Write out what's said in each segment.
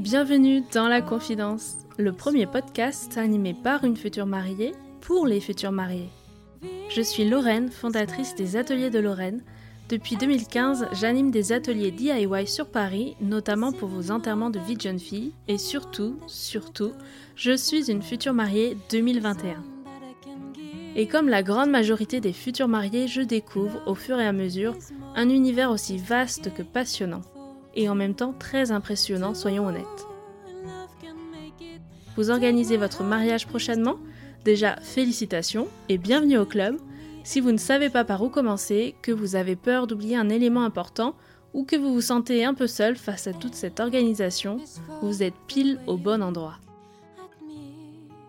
Bienvenue dans La Confidence, le premier podcast animé par une future mariée pour les futurs mariés. Je suis Lorraine, fondatrice des Ateliers de Lorraine. Depuis 2015, j'anime des ateliers DIY sur Paris, notamment pour vos enterrements de vie de jeune fille. Et surtout, surtout, je suis une future mariée 2021. Et comme la grande majorité des futurs mariés, je découvre au fur et à mesure un univers aussi vaste que passionnant. Et en même temps très impressionnant, soyons honnêtes. Vous organisez votre mariage prochainement? Déjà, félicitations et bienvenue au club. Si vous ne savez pas par où commencer, que vous avez peur d'oublier un élément important ou que vous vous sentez un peu seul face à toute cette organisation, vous êtes pile au bon endroit.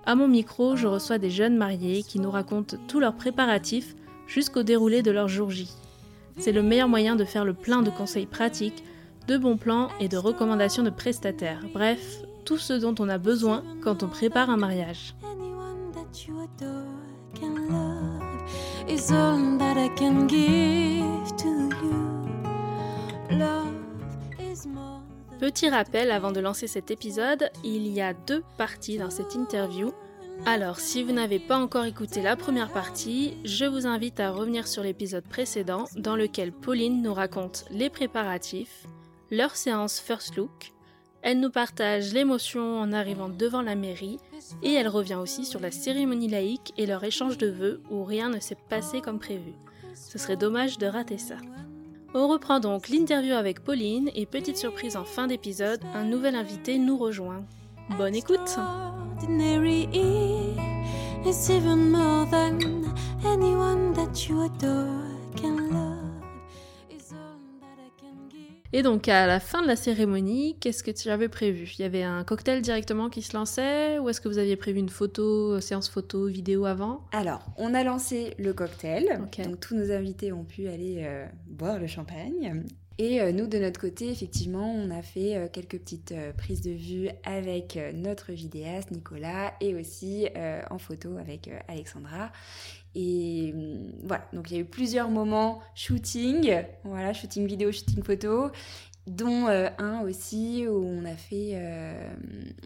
À mon micro, je reçois des jeunes mariés qui nous racontent tous leurs préparatifs jusqu'au déroulé de leur jour J. C'est le meilleur moyen de faire le plein de conseils pratiques, de bons plans et de recommandations de prestataires. Bref, tout ce dont on a besoin quand on prépare un mariage. Petit rappel avant de lancer cet épisode, il y a deux parties dans cette interview. Alors, si vous n'avez pas encore écouté la première partie, je vous invite à revenir sur l'épisode précédent dans lequel Pauline nous raconte les préparatifs, leur séance First Look, elle nous partage l'émotion en arrivant devant la mairie et elle revient aussi sur la cérémonie laïque et leur échange de vœux où rien ne s'est passé comme prévu. Ce serait dommage de rater ça. On reprend donc l'interview avec Pauline et petite surprise en fin d'épisode, un nouvel invité nous rejoint. Bonne écoute Et donc à la fin de la cérémonie, qu'est-ce que tu avais prévu? Il y avait un cocktail directement qui se lançait ou est-ce que vous aviez prévu une photo, euh, séance photo, vidéo avant? Alors, on a lancé le cocktail. Donc tous nos invités ont pu aller euh, boire le champagne. Et euh, nous, de notre côté, effectivement, on a fait quelques petites prises de vue avec notre vidéaste Nicolas et aussi en photo avec Alexandra. Et hum, voilà, donc il y a eu plusieurs moments shooting, voilà, shooting vidéo, shooting photo, dont euh, un aussi où on a fait, euh,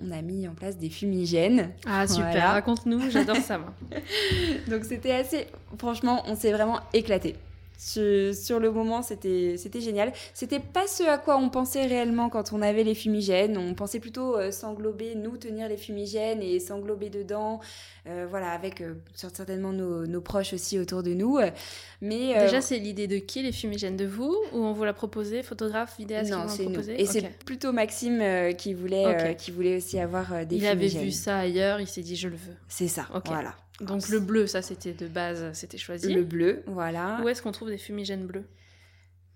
on a mis en place des fumigènes. Ah super, raconte-nous, j'adore ça moi. donc c'était assez, franchement, on s'est vraiment éclaté. Sur, le moment, c'était génial. C'était pas ce à quoi on pensait réellement quand on avait les fumigènes. On pensait plutôt euh, s'englober, nous tenir les fumigènes et s'englober dedans, euh, voilà, avec euh, certainement nos, proches aussi autour de nous. Mais déjà, c'est l'idée de qui les fumigènes de vous ou on vous l'a proposé, photographe, vidéaste Non, c'est nous. Et c'est plutôt Maxime qui voulait, qui voulait aussi avoir des fumigènes. Il avait vu ça ailleurs, il s'est dit je le veux. C'est ça. Voilà. Donc le bleu, ça c'était de base, c'était choisi. Le bleu, voilà. Où est-ce qu'on trouve des fumigènes bleus?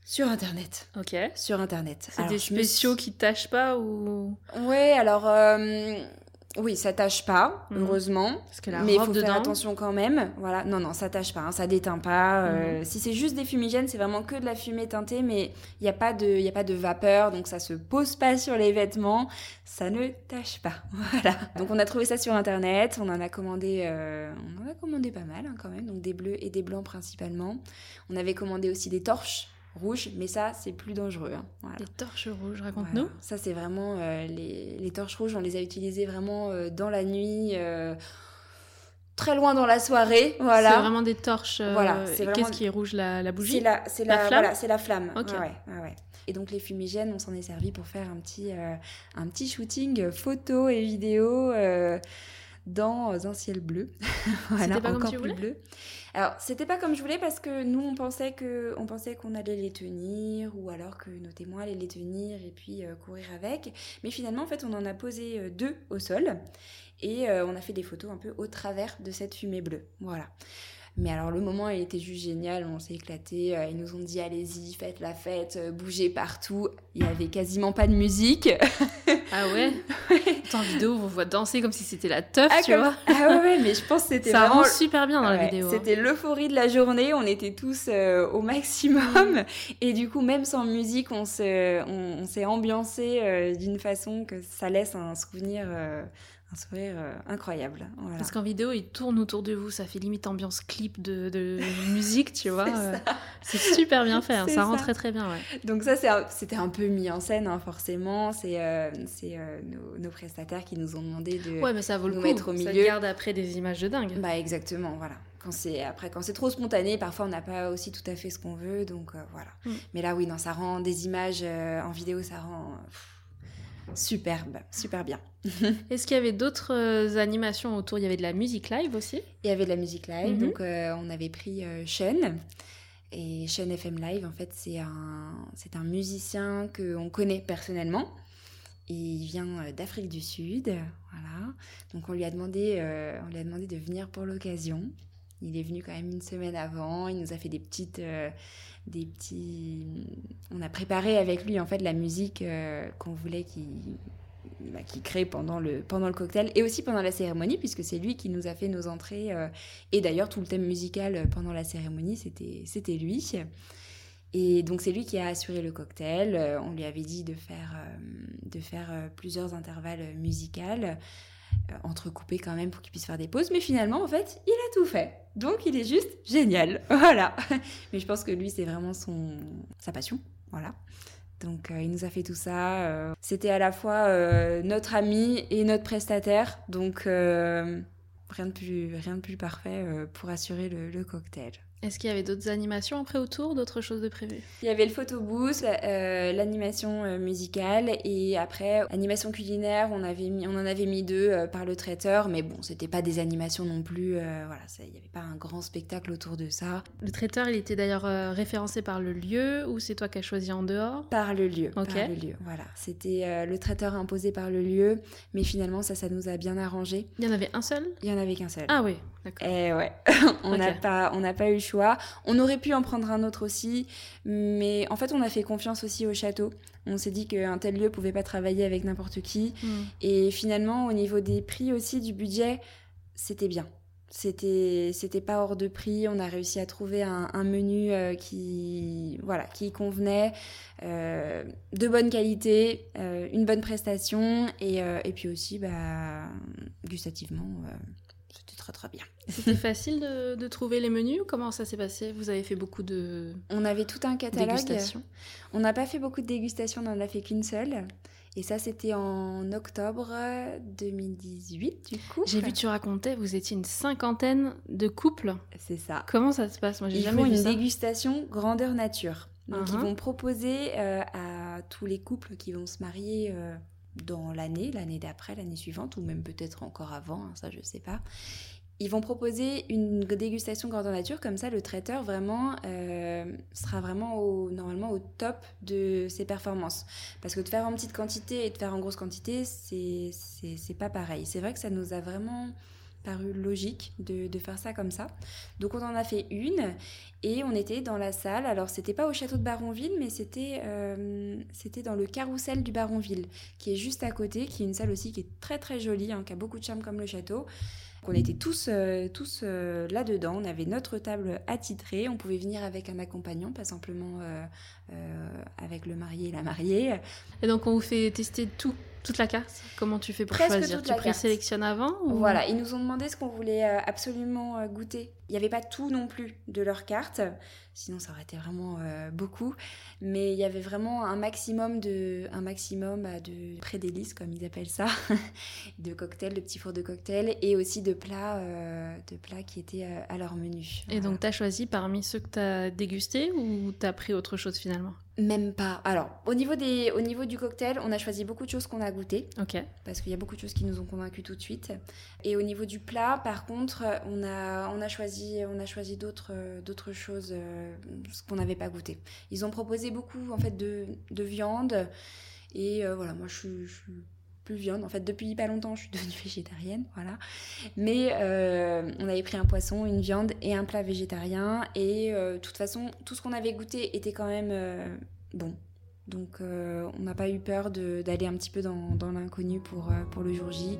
Sur Internet. Ok. Sur Internet. C'est des spéciaux qui tâchent pas ou Ouais, alors euh, oui, ça tâche pas, mhm. heureusement. Parce que la mais il faut faire attention quand même. Voilà, non, non, ça tâche pas, hein, ça déteint pas. Euh, mhm. Si c'est juste des fumigènes, c'est vraiment que de la fumée teintée, mais il n'y a pas de, il a pas de vapeur, donc ça se pose pas sur les vêtements, ça ne tâche pas. Voilà. Donc on a trouvé ça sur internet, on en a commandé, euh, on en a commandé pas mal hein, quand même, donc des bleus et des blancs principalement. On avait commandé aussi des torches rouge, mais ça, c'est plus dangereux. Hein. Les torches rouges, raconte-nous. Ça, c'est vraiment euh, les, torches rouges, on les a utilisées vraiment euh, dans la nuit. Euh, très loin dans la soirée, voilà. C'est vraiment des torches. voilà. Qu'est-ce qui est rouge, la, bougie? C'est la, c'est la, flamme? c'est la flamme. Ok. Ouais, et donc les fumigènes, on s'en est servi pour faire un petit, un petit shooting photo et vidéo dans un ciel bleu. voilà, pas encore plus bleu. Alors, c'était pas comme je voulais parce que nous, on pensait qu'on allait les tenir ou alors que nos témoins allaient les tenir et puis euh, courir avec. Mais finalement, en fait, on en a posé euh, deux au sol et euh, on a fait des photos un peu au travers de cette fumée bleue. Voilà. Mais alors le moment il était juste génial, on s'est éclaté, euh, ils nous ont dit allez-y, faites la fête, euh, bougez partout. Il y avait quasiment pas de musique. ah ouais En vidéo, on vous voit danser comme si c'était la teuf, ah, tu vois. Ah ouais, ouais, mais je pense que c'était Ça vraiment... rend super bien dans la vidéo. Hein. C'était l'euphorie de la journée, on était tous euh, au maximum. Mm. Et du coup, même sans musique, on s'est on, ambiancé d'une façon que ça laisse un souvenir un sourire euh, incroyable. Parce qu'en vidéo, il tourne autour de vous, ça fait limite ambiance clip de, musique, tu vois. c'est euh, super bien fait, hein, ça, rend très très bien. Donc ça, c'était un peu mis en scène, hein, forcément. C'est euh, nos, prestataires qui nous ont demandé de ouais, mais ça vaut le coup. mettre au milieu. Ça garde après des images de dingue. Bah exactement, voilà. Quand après quand c'est trop spontané, parfois on n'a pas aussi tout à fait ce qu'on veut, donc voilà. Mm. Mais là, oui, non, ça rend des images en vidéo, ça rend superbe, super bien. Est-ce qu'il y avait d'autres euh, animations autour? Il y avait de la musique live aussi? Il y avait de la musique live, mhm. donc euh, on avait pris euh, Sean. Et Sean FM Live, en fait, c'est un, c'est un musicien qu'on connaît personnellement. il vient d'Afrique du Sud, voilà. Donc on lui a demandé, on lui a demandé de venir pour l'occasion. Il est venu quand même une semaine avant. Il nous a fait des petites, des petits. On a préparé avec lui en fait la musique euh, qu'on voulait qu'il bah, crée pendant le, pendant le cocktail et aussi pendant la cérémonie, puisque c'est lui qui nous a fait nos entrées. Euh, et d'ailleurs, tout le thème musical euh, pendant la cérémonie, c'était lui. Et donc, c'est lui qui a assuré le cocktail. on lui avait dit de faire, de faire plusieurs intervalles musicaux. Euh, entrecoupé quand même pour qu'il puisse faire des pauses. Mais finalement, en fait, il a tout fait. Donc, il est juste génial. Voilà. Mais je pense que lui, c'est vraiment son sa passion. Voilà. Donc, euh, il nous a fait tout ça. Euh, c'était à la fois notre ami et notre prestataire. Donc, rien, de plus, rien de plus parfait pour assurer le cocktail. Est-ce qu'il y avait d'autres animations après autour, d'autres choses de prévues? Il y avait le photobooth, euh, l'animation euh, musicale et après animation culinaire. On avait mis, on en avait mis deux euh, par le traiteur, mais bon, c'était pas des animations non plus. voilà, il n'y avait pas un grand spectacle autour de ça. Le traiteur, il était d'ailleurs référencé par le lieu ou c'est toi qui as choisi en dehors? Par le lieu. Ok. Par le lieu. Voilà, c'était le traiteur imposé par le lieu, mais finalement ça, ça nous a bien arrangé. Il y en avait un seul? Il y en avait qu'un seul. Ah oui, et eh ouais, on n'a pas, on n'a pas eu On aurait pu en prendre un autre aussi, mais en fait, on a fait confiance aussi au château. On s'est dit qu'un tel lieu pouvait pas travailler avec n'importe qui. Hmm. Et finalement, au niveau des prix aussi, du budget, c'était bien. C'était, c'était pas hors de prix. On a réussi à trouver un, menu euh, qui, voilà, qui convenait, euh, de bonne qualité, euh, une bonne prestation et, et puis aussi, bah, gustativement très bien. C'était facile de, trouver les menus Comment ça s'est passé? Vous avez fait beaucoup de. On avait tout un catalogue. On n'a pas fait beaucoup de dégustations, on n'en a fait qu'une seule. Et ça, c'était en octobre 2018, du coup. J'ai vu, tu racontais, vous étiez une cinquantaine de couples. C'est ça. Comment ça se passe? Moi, j'ai jamais vu une dégustation grandeur nature. Donc, ils uh-huh. vont proposer euh, à tous les couples qui vont se marier euh, dans l'année, l'année d'après, l'année suivante, ou même peut-être encore avant, hein, ça je sais pas. Ils vont proposer une dégustation grandeur nature, comme ça le traiteur vraiment euh, sera vraiment au, normalement au top de ses performances. Parce que de faire en petite quantité et de faire en grosse quantité, c'est pas pareil. C'est vrai que ça nous a vraiment paru logique de, de, faire ça comme ça. Donc on en a fait une et on était dans la salle. Alors c'était pas au château de Baronville, mais c'était euh, dans le carrousel du Baronville, qui est juste à côté, qui est une salle aussi qui est très très jolie, hein, qui a beaucoup de charme comme le château. On était tous, euh, tous euh, là-dedans, on avait notre table attitrée, on pouvait venir avec un accompagnant, pas simplement avec le marié et la mariée. Et donc on vous fait tester tout toute la carte. Comment tu fais pour choisir? Tu présélectionnes avant Voilà, ils nous ont demandé ce qu'on voulait euh, absolument euh, goûter. Il n'y avait pas tout non plus de leur carte, sinon ça aurait été vraiment euh, beaucoup. Mais il y avait vraiment un maximum de, un maximum de pré-délices, comme ils appellent ça, de cocktails, de petits fours de cocktails, et aussi de plats, de plats qui étaient à leur menu. Et donc tu as choisi parmi ceux que tu as dégustés ou tu as pris autre chose finalement? Même pas. Alors, au niveau, des, au niveau du cocktail, on a choisi beaucoup de choses qu'on a goûtées. Ok. Parce qu'il y a beaucoup de choses qui nous ont convaincus tout de suite. Et au niveau du plat, par contre, on a, on a choisi, on a choisi d'autres, d'autres choses euh, ce qu'on n'avait pas goûté. Ils ont proposé beaucoup en fait de, de viande. Et euh, voilà, moi je suis plus viande. En fait, depuis pas longtemps, je suis devenue végétarienne, voilà. Mais euh, on avait pris un poisson, une viande et un plat végétarien. Et euh, de toute façon, tout ce qu'on avait goûté était quand même euh, bon. Donc, on n'a pas eu peur d'aller un petit peu dans, l'inconnu pour, pour le jour J.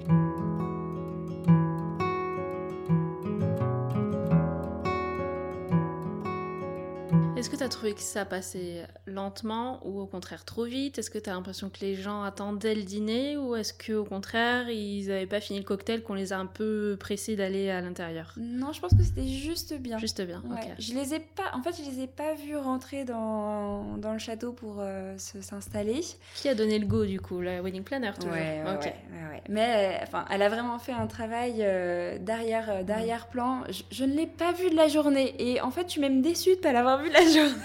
Est-ce que tu as trouvé que ça passait lentement ou au contraire trop vite? Est-ce que tu as l'impression que les gens attendaient le dîner ou est-ce qu'au contraire ils n'avaient pas fini le cocktail, qu'on les a un peu pressés d'aller à l'intérieur? Non, je pense que c'était juste bien. Juste bien, ok. Je les ai pas, en fait, je les ai pas vus rentrer dans, dans le château pour euh, s'installer. Qui a donné le go du coup? La wedding planner, toujours. Ouais, ouais, ouais, Mais enfin, elle a vraiment fait un travail euh, derrière, euh, derrière plan. Je, je ne l'ai pas vu de la journée. Et en fait, je suis même déçue de pas l'avoir vu de la journée.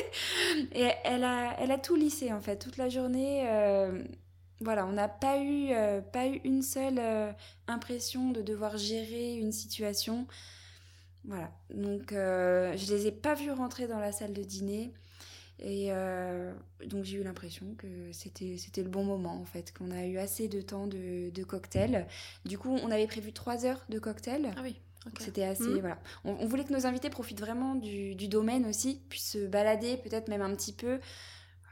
et elle a, elle a tout lissé en fait, toute la journée. Euh, voilà, on n'a pas eu, euh, pas eu une seule euh, impression de devoir gérer une situation. Voilà, donc je les ai pas vus rentrer dans la salle de dîner. Et donc j'ai eu l'impression que c'était, c'était le bon moment en fait, qu'on a eu assez de temps de, de cocktail. Du coup, on avait prévu trois heures de cocktail. Ah oui. C'était assez. Hmm. Voilà. On, voulait que nos invités profitent vraiment du, du domaine aussi, puissent se balader, peut-être même un petit peu.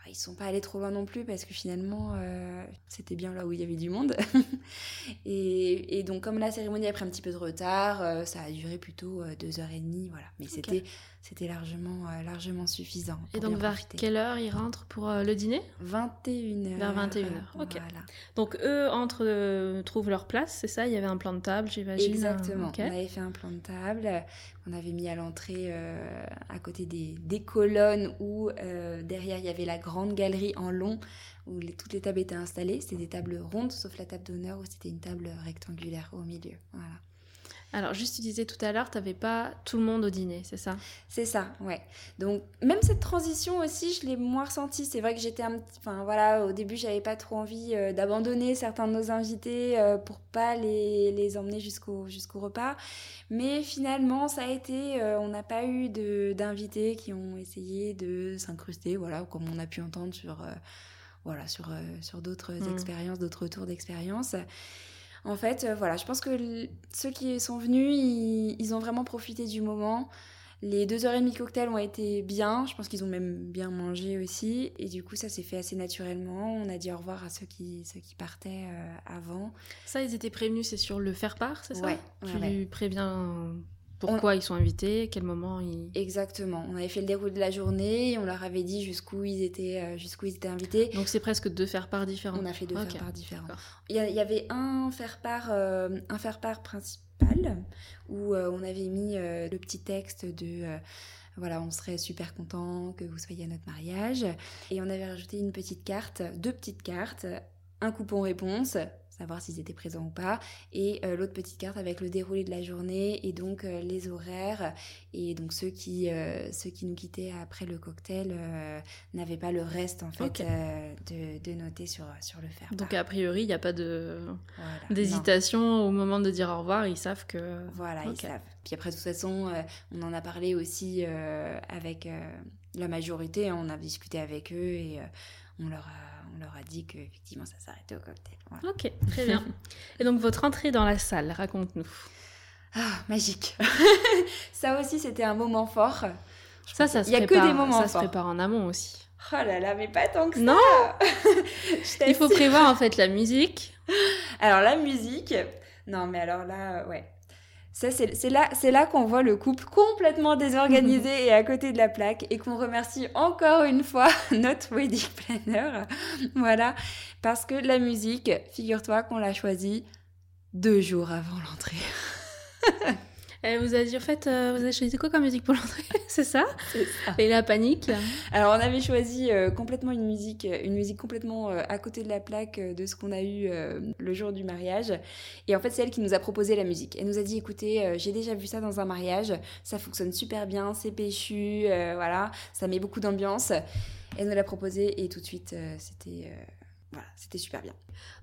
Ah, ils sont pas allés trop loin non plus parce que finalement euh, c'était bien là où il y avait du monde. et, et, donc comme la cérémonie a pris un petit peu de retard, euh, ça a duré plutôt euh, deux heures et demie, voilà. Mais c'était c'était largement, euh, largement suffisant. Et donc, vers quelle heure ils rentrent pour euh, le dîner? 21h. Vers 21h, ok. Donc, eux entrent, euh, trouvent leur place, c'est ça? Il y avait un plan de table, j'imagine Exactement. On avait fait un plan de table. On avait mis à l'entrée, à côté des, des colonnes, où derrière, il y avait la grande galerie en long, où les, toutes les tables étaient installées. C'était des tables rondes, sauf la table d'honneur, où c'était une table rectangulaire au milieu. Voilà. Alors, juste, tu disais tout à l'heure, tu n'avais pas tout le monde au dîner, c'est ça? C'est ça, ouais. Donc, même cette transition aussi, je l'ai moins ressentie. C'est vrai que j'étais un petit. Enfin, voilà, au début, j'avais pas trop envie euh, d'abandonner certains de nos invités euh, pour pas les, les emmener jusqu'au repas. Mais finalement, ça a été. Euh, on n'a pas eu d'invités qui ont essayé de s'incruster, voilà, comme on a pu entendre sur. voilà, sur, sur d'autres mmh. expériences, d'autres retours d'expérience. En fait, euh, voilà, je pense que ceux qui sont venus, ils, ont vraiment profité du moment. Les deux heures et demie cocktail ont été bien. Je pense qu'ils ont même bien mangé aussi. Et du coup, ça s'est fait assez naturellement. On a dit au revoir à ceux qui, ceux qui partaient euh, avant. Ça, ils étaient prévenus, c'est sur le faire part, c'est ça? Ouais. Tu préviens pourquoi ils sont invités, quel moment ils... Exactement. On avait fait le déroulé de la journée, on leur avait dit jusqu'où ils étaient, euh, jusqu'où ils étaient invités. Donc c'est presque deux faire-part différents. On a fait deux faire-part différents. Il y, avait un faire-part, euh, un faire-part principal où euh, on avait mis le petit texte de voilà, on serait super content que vous soyez à notre mariage. Et on avait rajouté une petite carte, deux petites cartes, un coupon réponse, savoir s'ils étaient présents ou pas, et euh, l'autre petite carte avec le déroulé de la journée et donc euh, les horaires. Et donc ceux qui, euh, ceux qui nous quittaient après le cocktail n'avaient pas le reste en fait de, de, noter sur, sur le fer. Donc a priori, il n'y a pas de d'hésitation au moment de dire au revoir, ils savent que... Voilà, ils savent. Puis après, de toute façon, on en a parlé aussi avec la majorité, hein. on a discuté avec eux et on leur a on leur a dit qu'effectivement ça s'arrêtait au cocktail. Ok, très bien. Et donc votre entrée dans la salle, raconte-nous. Ah, magique. ça aussi, c'était un moment fort. Ça, ça se Il y a que des moments Ça se prépare en amont aussi. Oh là là, mais pas tant que ça. Non Il faut prévoir en fait la musique. Alors la musique, non mais alors là, ouais c'est là, là qu'on voit le couple complètement désorganisé et à côté de la plaque et qu'on remercie encore une fois notre wedding planner. voilà, parce que la musique, figure-toi qu'on l'a choisie deux jours avant l'entrée. Elle vous a dit, en fait, euh, vous avez choisi quoi comme musique pour l'entrée C'est ça, Et la panique Alors, on avait choisi euh, complètement une musique, euh, une musique complètement à côté de la plaque de ce qu'on a eu le jour du mariage. Et en fait, c'est elle qui nous a proposé la musique. Elle nous a dit, écoutez, j'ai déjà vu ça dans un mariage, ça fonctionne super bien, c'est péchu, voilà, ça met beaucoup d'ambiance. Elle nous l'a proposé et tout de suite, c'était voilà, c'était super bien.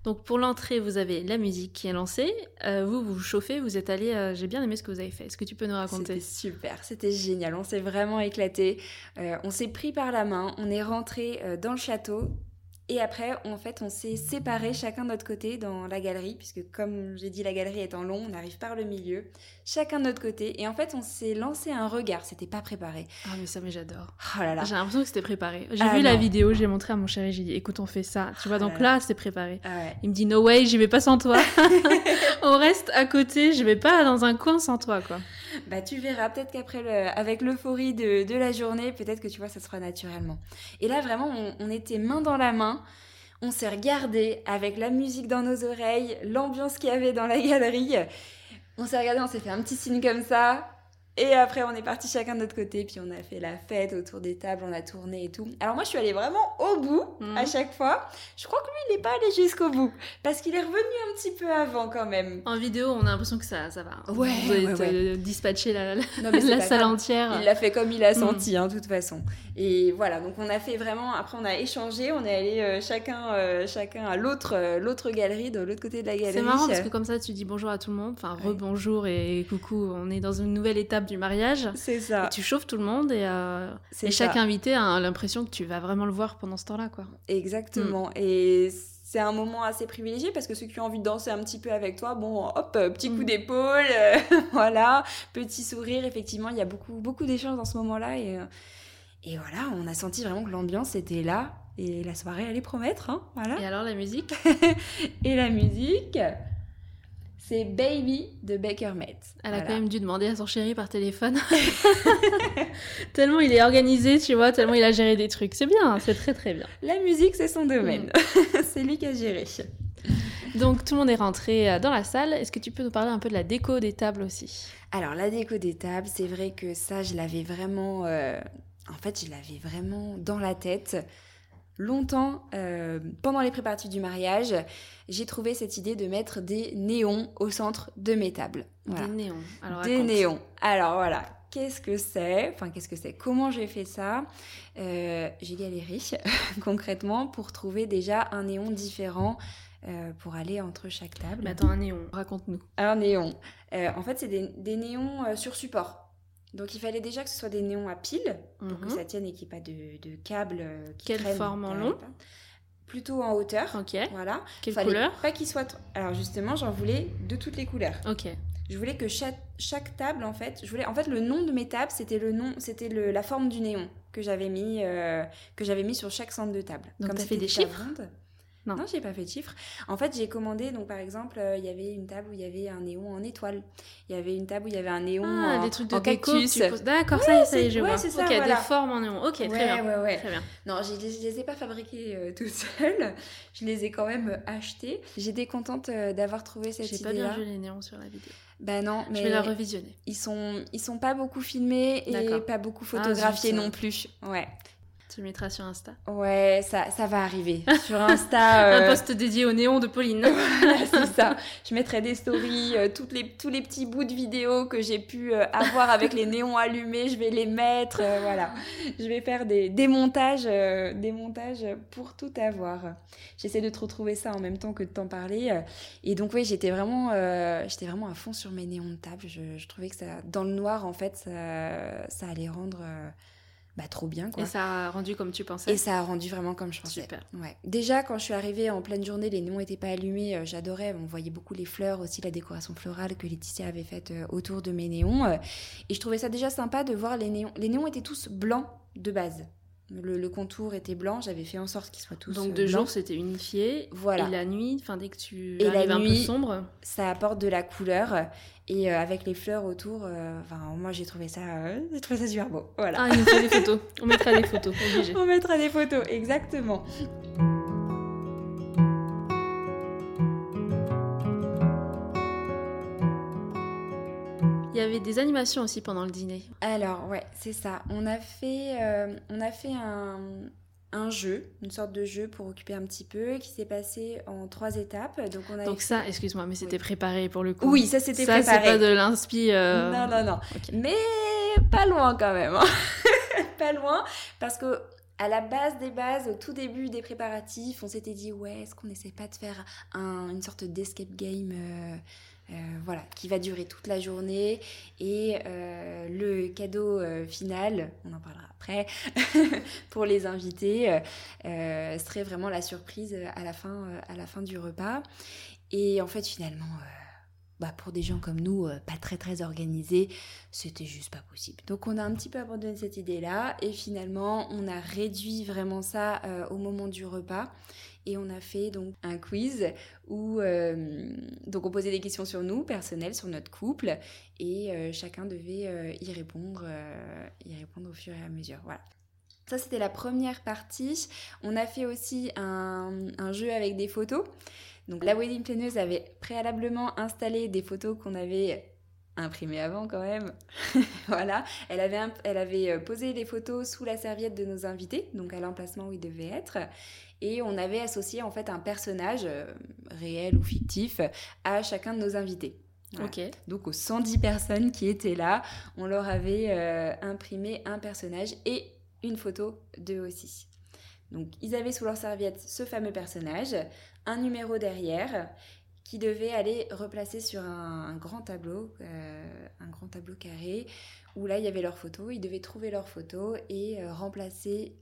Donc pour l'entrée, vous avez la musique qui est lancée. Euh, vous, vous chauffez, vous êtes allé. Euh, j'ai bien aimé ce que vous avez fait. Est-ce que tu peux nous raconter? C'était super, c'était génial. On s'est vraiment éclaté. Euh, on s'est pris par la main. On est rentré dans le château. Et après, en fait, on s'est séparés chacun de notre côté dans la galerie, puisque comme j'ai dit, la galerie est en long, on arrive par le milieu, chacun de notre côté. Et en fait, on s'est lancé un regard, c'était pas préparé. Ah, mais ça, mais j'adore. Oh là là. J'ai l'impression que c'était préparé. J'ai ah vu la vidéo, j'ai montré à mon chéri, j'ai dit, écoute, on fait ça. Tu vois, ah donc là, c'est préparé. Ah Il me dit, no way, j'y vais pas sans toi. on reste à côté, je vais pas dans un coin sans toi, quoi. Bah tu verras, peut-être qu'après, le, avec l'euphorie de, de, la journée, peut-être que tu vois, ça se fera naturellement. Et là, vraiment, on, on était main dans la main. On s'est regardé avec la musique dans nos oreilles, l'ambiance qu'il y avait dans la galerie. On s'est regardé, on s'est fait un petit signe comme ça. Et après, on est parti chacun de notre côté, puis on a fait la fête autour des tables, on a tourné et tout. Alors moi, je suis allée vraiment au bout à mhm. chaque fois. Je crois que lui, il n'est pas allé jusqu'au bout, parce qu'il est revenu un petit peu avant quand même. En vidéo, on a l'impression que ça, ça va. Ouais, Vous ouais, ouais. dispatcher la, la, salle entière. Il l'a fait comme il a mhm. senti, hein, de toute façon. Et voilà, donc on a fait vraiment. Après, on a échangé, on est allé euh, chacun, euh, chacun à l'autre, euh, l'autre galerie, de l'autre côté de la galerie. C'est marrant parce que comme ça, tu dis bonjour à tout le monde, enfin rebonjour et coucou. On est dans une nouvelle étape du mariage. C'est ça. Et tu chauffes tout le monde et, et chaque invité a l'impression que tu vas vraiment le voir pendant ce temps-là, quoi. Exactement. Mm. Et c'est un moment assez privilégié parce que ceux qui ont envie de danser un petit peu avec toi, bon, hop, petit coup mm. d'épaule, voilà, petit sourire. Effectivement, il y a beaucoup, beaucoup d'échanges dans ce moment-là et et voilà, on a senti vraiment que l'ambiance était là et la soirée allait promettre. Hein, voilà. Et alors la musique? Et la musique, c'est Baby de Baker Metz. Elle a quand même dû demander à son chéri par téléphone. tellement il est organisé, tu vois, tellement il a géré des trucs. C'est bien, c'est très très bien. La musique, c'est son domaine. Mm. c'est lui qui a géré. Donc tout le monde est rentré euh, dans la salle. Est-ce que tu peux nous parler un peu de la déco des tables aussi? Alors la déco des tables, c'est vrai que ça, je l'avais vraiment euh, en fait, je l'avais vraiment dans la tête. Longtemps, euh, pendant les préparatifs du mariage, j'ai trouvé cette idée de mettre des néons au centre de mes tables. Des néons. Alors, des néons. Alors voilà, qu'est-ce que c'est? Enfin, qu'est-ce que c'est? Comment j'ai fait ça? Euh, J'ai galéré concrètement pour trouver déjà un néon différent euh, pour aller entre chaque table. Mais attends, un néon, raconte-nous. Un néon. en fait, c'est des, des, néons sur support. Donc il fallait déjà que ce soit des néons à pile pour que mhm. ça tienne et qu'il n'y ait pas de, de câbles euh, qui Quelle forme en long Plutôt en hauteur. Ok. Voilà. Quelle couleur Pas qu'il soit. Alors justement, j'en voulais de toutes les couleurs. Ok. Je voulais que chaque, table, en fait, je voulais, en fait, le nom de mes tables, c'était le nom, c'était la forme du néon que j'avais mis, euh, que j'avais mis sur chaque centre de table. Donc tu as fait des chiffres non, non j'ai pas fait de chiffres. En fait, j'ai commandé, donc par exemple, euh, il y avait une table où il y avait un néon en étoile. Il y avait une table où il y avait un néon ah, en, des trucs de cactus. D'accord, ça, ça y est, je vois. c'est ça. Ok, des formes en néon. Ok, très bien. Ouais, ouais. Très bien. Non, je, je les ai pas fabriquées euh, toutes seules. Je les ai quand même euh, achetées. J'étais contente d'avoir trouvé cette idée-là. J'ai pas bien vu les néons sur la vidéo. Bah non, mais je vais la revisionner. Ils sont, ils sont pas beaucoup filmés et pas beaucoup ah, photographiés non plus. Ouais. Tu le mettras sur Insta. Ouais, ça, ça va arriver. Sur Insta. Un euh, post dédié au néon de Pauline. c'est ça. Je mettrai des stories, euh, toutes les, tous les petits bouts de vidéos que j'ai pu euh, avoir avec les néons allumés, je vais les mettre. voilà. Je vais faire des, des montages, des montages pour tout avoir. J'essaie de te retrouver ça en même temps que de t'en parler. Et donc, oui, j'étais vraiment, j'étais vraiment à fond sur mes néons de table. Je, je, trouvais que ça, dans le noir, en fait, ça, ça allait rendre bah, trop bien. Quoi. Et ça a rendu comme tu pensais Et ça a rendu vraiment comme je pensais. Super. Ouais. Déjà, quand je suis arrivée en pleine journée, les néons n'étaient pas allumés, euh, j'adorais. On voyait beaucoup les fleurs, aussi la décoration florale que Laetitia avait faite euh, autour de mes néons. Euh, et je trouvais ça déjà sympa de voir les néons. Les néons étaient tous blancs de base. Le, contour était blanc, j'avais fait en sorte qu'ils soient tous Donc de jour c'était unifié, voilà. Et la nuit, enfin dès que tu et la nuit, un peu sombre, ça apporte de la couleur et euh, avec les fleurs autour, euh, enfin moi j'ai trouvé ça, euh, j'ai trouvé ça super beau. Voilà. Ah, il nous faut des photos. On mettra des photos, obligé. On mettra des photos, exactement. Il y avait des animations aussi pendant le dîner. Alors ouais, c'est ça. On a fait, on a fait un, un jeu, une sorte de jeu pour occuper un petit peu, qui s'est passé en trois étapes. Donc, on a Donc ça, excuse-moi, mais c'était préparé pour le coup. Oui, ça c'était préparé. Ça, c'est pas de l'inspi. Euh, non, non, non. Mais pas loin quand même. Hein. pas loin, parce que à la base des bases, au tout début des préparatifs, on s'était dit, ouais, est-ce qu'on n'essaie pas de faire une sorte d'escape game euh, euh, voilà, qui va durer toute la journée. Et euh, le cadeau euh, final, on en parlera après, pour les invités, serait vraiment la surprise à la fin, à la fin du repas. Et en fait, finalement, bah, pour des gens comme nous, pas très très organisés, c'était juste pas possible. Donc on a un petit peu abandonné cette idée-là et finalement on a réduit vraiment ça au moment du repas et on a fait donc un quiz où donc on posait des questions sur nous, personnelles, sur notre couple, et chacun devait y répondre, y répondre au fur et à mesure. Voilà. Ça, c'était la première partie. On a fait aussi un, jeu avec des photos. Donc la wedding planneuse avait préalablement installé des photos qu'on avait imprimées avant quand même. voilà, elle avait, elle avait euh, posé les photos sous la serviette de nos invités, donc à l'emplacement où ils devaient être. Et on avait associé en fait un personnage euh, réel ou fictif à chacun de nos invités. Donc aux 110 personnes qui étaient là, on leur avait euh, imprimé un personnage et une photo d'eux aussi. Donc ils avaient sous leur serviette ce fameux personnage, un numéro derrière qui devait aller replacer sur un, grand tableau, euh, un grand tableau carré, où là il y avait leurs photos, ils devaient trouver leurs photos et euh, remplacer,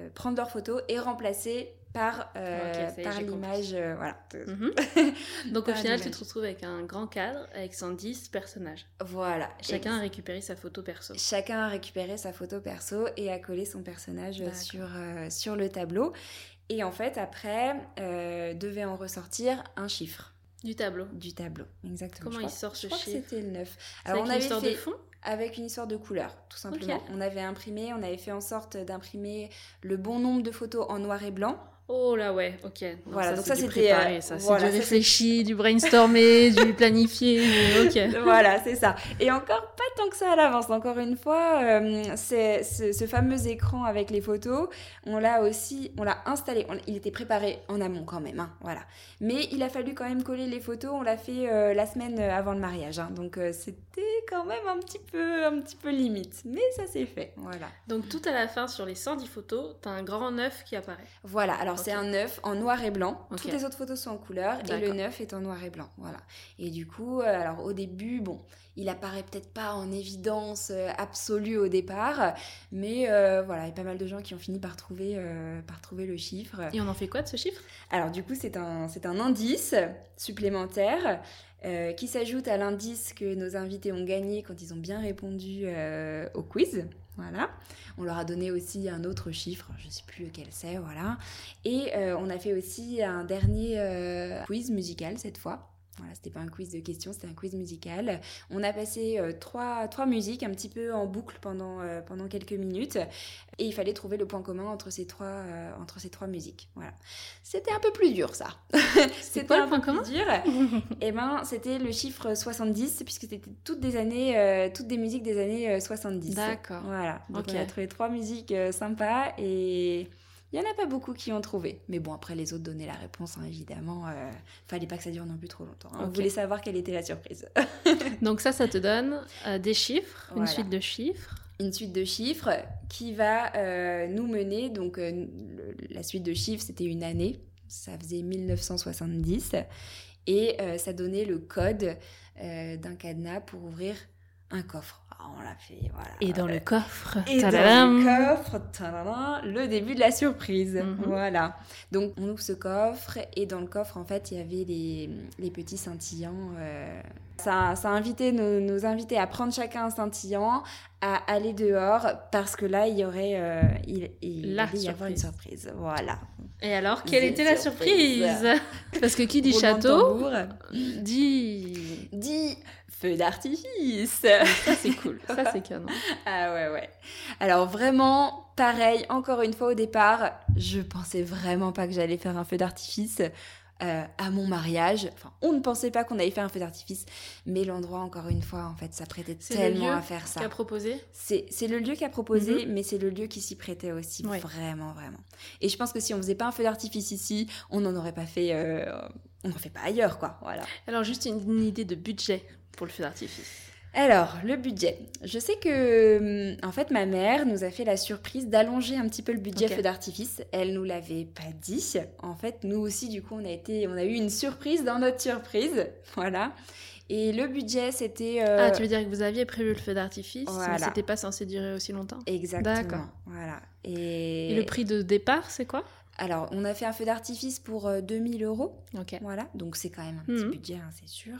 euh, prendre leurs photos et remplacer par, euh, par l'image. Euh, voilà. Mhm. Donc au final, tu te retrouves avec un grand cadre avec 110 personnages. Voilà. Chacun a récupéré sa photo perso. Chacun a récupéré sa photo perso et a collé son personnage sur, sur le tableau. Et en fait, après, devait en ressortir un chiffre. Du tableau. Du tableau, exactement. Comment il sort ce je chiffre c'était le 9. Alors, on avait une histoire de fond avec une histoire de couleur, tout simplement. On avait imprimé, on avait fait en sorte d'imprimer le bon nombre de photos en noir et blanc Oh là ouais, ok. voilà, donc ça c'était euh, ça, c'est du réfléchi, du brainstormé, du planifié, ok. Voilà, c'est ça. Et encore pas tant que ça à l'avance. Encore une fois, euh, c'est ce, fameux écran avec les photos, on l'a aussi, on l'a installé. il était préparé en amont quand même, hein, voilà. Mais il a fallu quand même coller les photos. On l'a fait euh, la semaine avant le mariage, hein. donc c'était quand même un petit peu, un petit peu limite. Mais ça s'est fait, voilà. Donc tout à la fin sur les 110 photos, t'as un grand neuf qui apparaît. Voilà. Alors c'est un neuf en noir et blanc. Toutes les autres photos sont en couleur et le neuf est en noir et blanc. Voilà. Et du coup, euh, alors au début, bon, il apparaît peut-être pas en évidence euh, absolue au départ, mais euh, voilà, il y a pas mal de gens qui ont fini par trouver, par trouver le chiffre. Et on en fait quoi de ce chiffre? Alors du coup, c'est un, c'est un indice supplémentaire. qui s'ajoute à l'indice que nos invités ont gagné quand ils ont bien répondu au quiz. Voilà. On leur a donné aussi un autre chiffre, je ne sais plus lequel c'est, voilà. Et euh, on a fait aussi un dernier euh, quiz musical cette fois. Voilà, c'était pas un quiz de questions, c'était un quiz musical. On a passé euh, trois, trois musiques un petit peu en boucle pendant, euh, pendant quelques minutes et il fallait trouver le point commun entre ces trois, euh, entre ces trois musiques. Voilà. C'était un peu plus dur ça. c'était un le point commun dur. et eh ben, c'était le chiffre 70 puisque c'était toutes des années, toutes des musiques des années 70. D'accord. Voilà. Donc on a trouvé trois musiques sympas et il n'y en a pas beaucoup qui ont trouvé. Mais bon, après, les autres donnaient la réponse, hein, évidemment. Euh, fallait pas que ça dure non plus trop longtemps. Hein. On voulait savoir quelle était la surprise. Donc ça, ça te donne euh, des chiffres, une suite de chiffres. Une suite de chiffres qui va euh, nous mener, donc la suite de chiffres, c'était une année, ça faisait 1970, et ça donnait le code d'un cadenas pour ouvrir un coffre. On l'a fait, voilà. Et dans le coffre, et dans le coffre, le début de la surprise, mhm. voilà. Donc on ouvre ce coffre et dans le coffre, en fait, il y avait les, les petits scintillants. Euh, ça, ça a invité nos, nos, invités à prendre chacun un scintillant, à aller dehors parce que là, il y aurait, euh, il, il la y avoir une surprise, voilà. Et alors, quelle était la surprise, Parce que qui dit château dit dit feu d'artifice. Ça, c'est cool. Ça, c'est canon. ah ouais, ouais. Alors, vraiment, pareil, encore une fois, au départ, je pensais vraiment pas que j'allais faire un feu d'artifice. Euh, à mon mariage. Enfin, on ne pensait pas qu'on allait faire un feu d'artifice, mais l'endroit, encore une fois, en fait, ça prêtait tellement à faire ça. C'est le lieu qui a proposé C'est le lieu qui a proposé, mais c'est le lieu qui s'y prêtait aussi, vraiment, vraiment. Et je pense que si on faisait pas un feu d'artifice ici, on n'en aurait pas fait... Euh, on n'en fait pas ailleurs, quoi. Voilà. Alors, juste une idée de budget pour le feu d'artifice alors, le budget. Je sais que, hum, en fait, ma mère nous a fait la surprise d'allonger un petit peu le budget feu d'artifice. Elle nous l'avait pas dit. En fait, nous aussi, du coup, on a été, on a eu une surprise dans notre surprise. Voilà. Et le budget, c'était. Euh, ah, tu veux dire que vous aviez prévu le feu d'artifice, mais c'était pas censé durer aussi longtemps? Exactement. D'accord. Voilà. Et... Et... le prix de départ, c'est quoi? Alors, on a fait un feu d'artifice pour 2000 euros. Ok. Voilà, donc c'est quand même un petit Mhm. budget, hein, c'est sûr.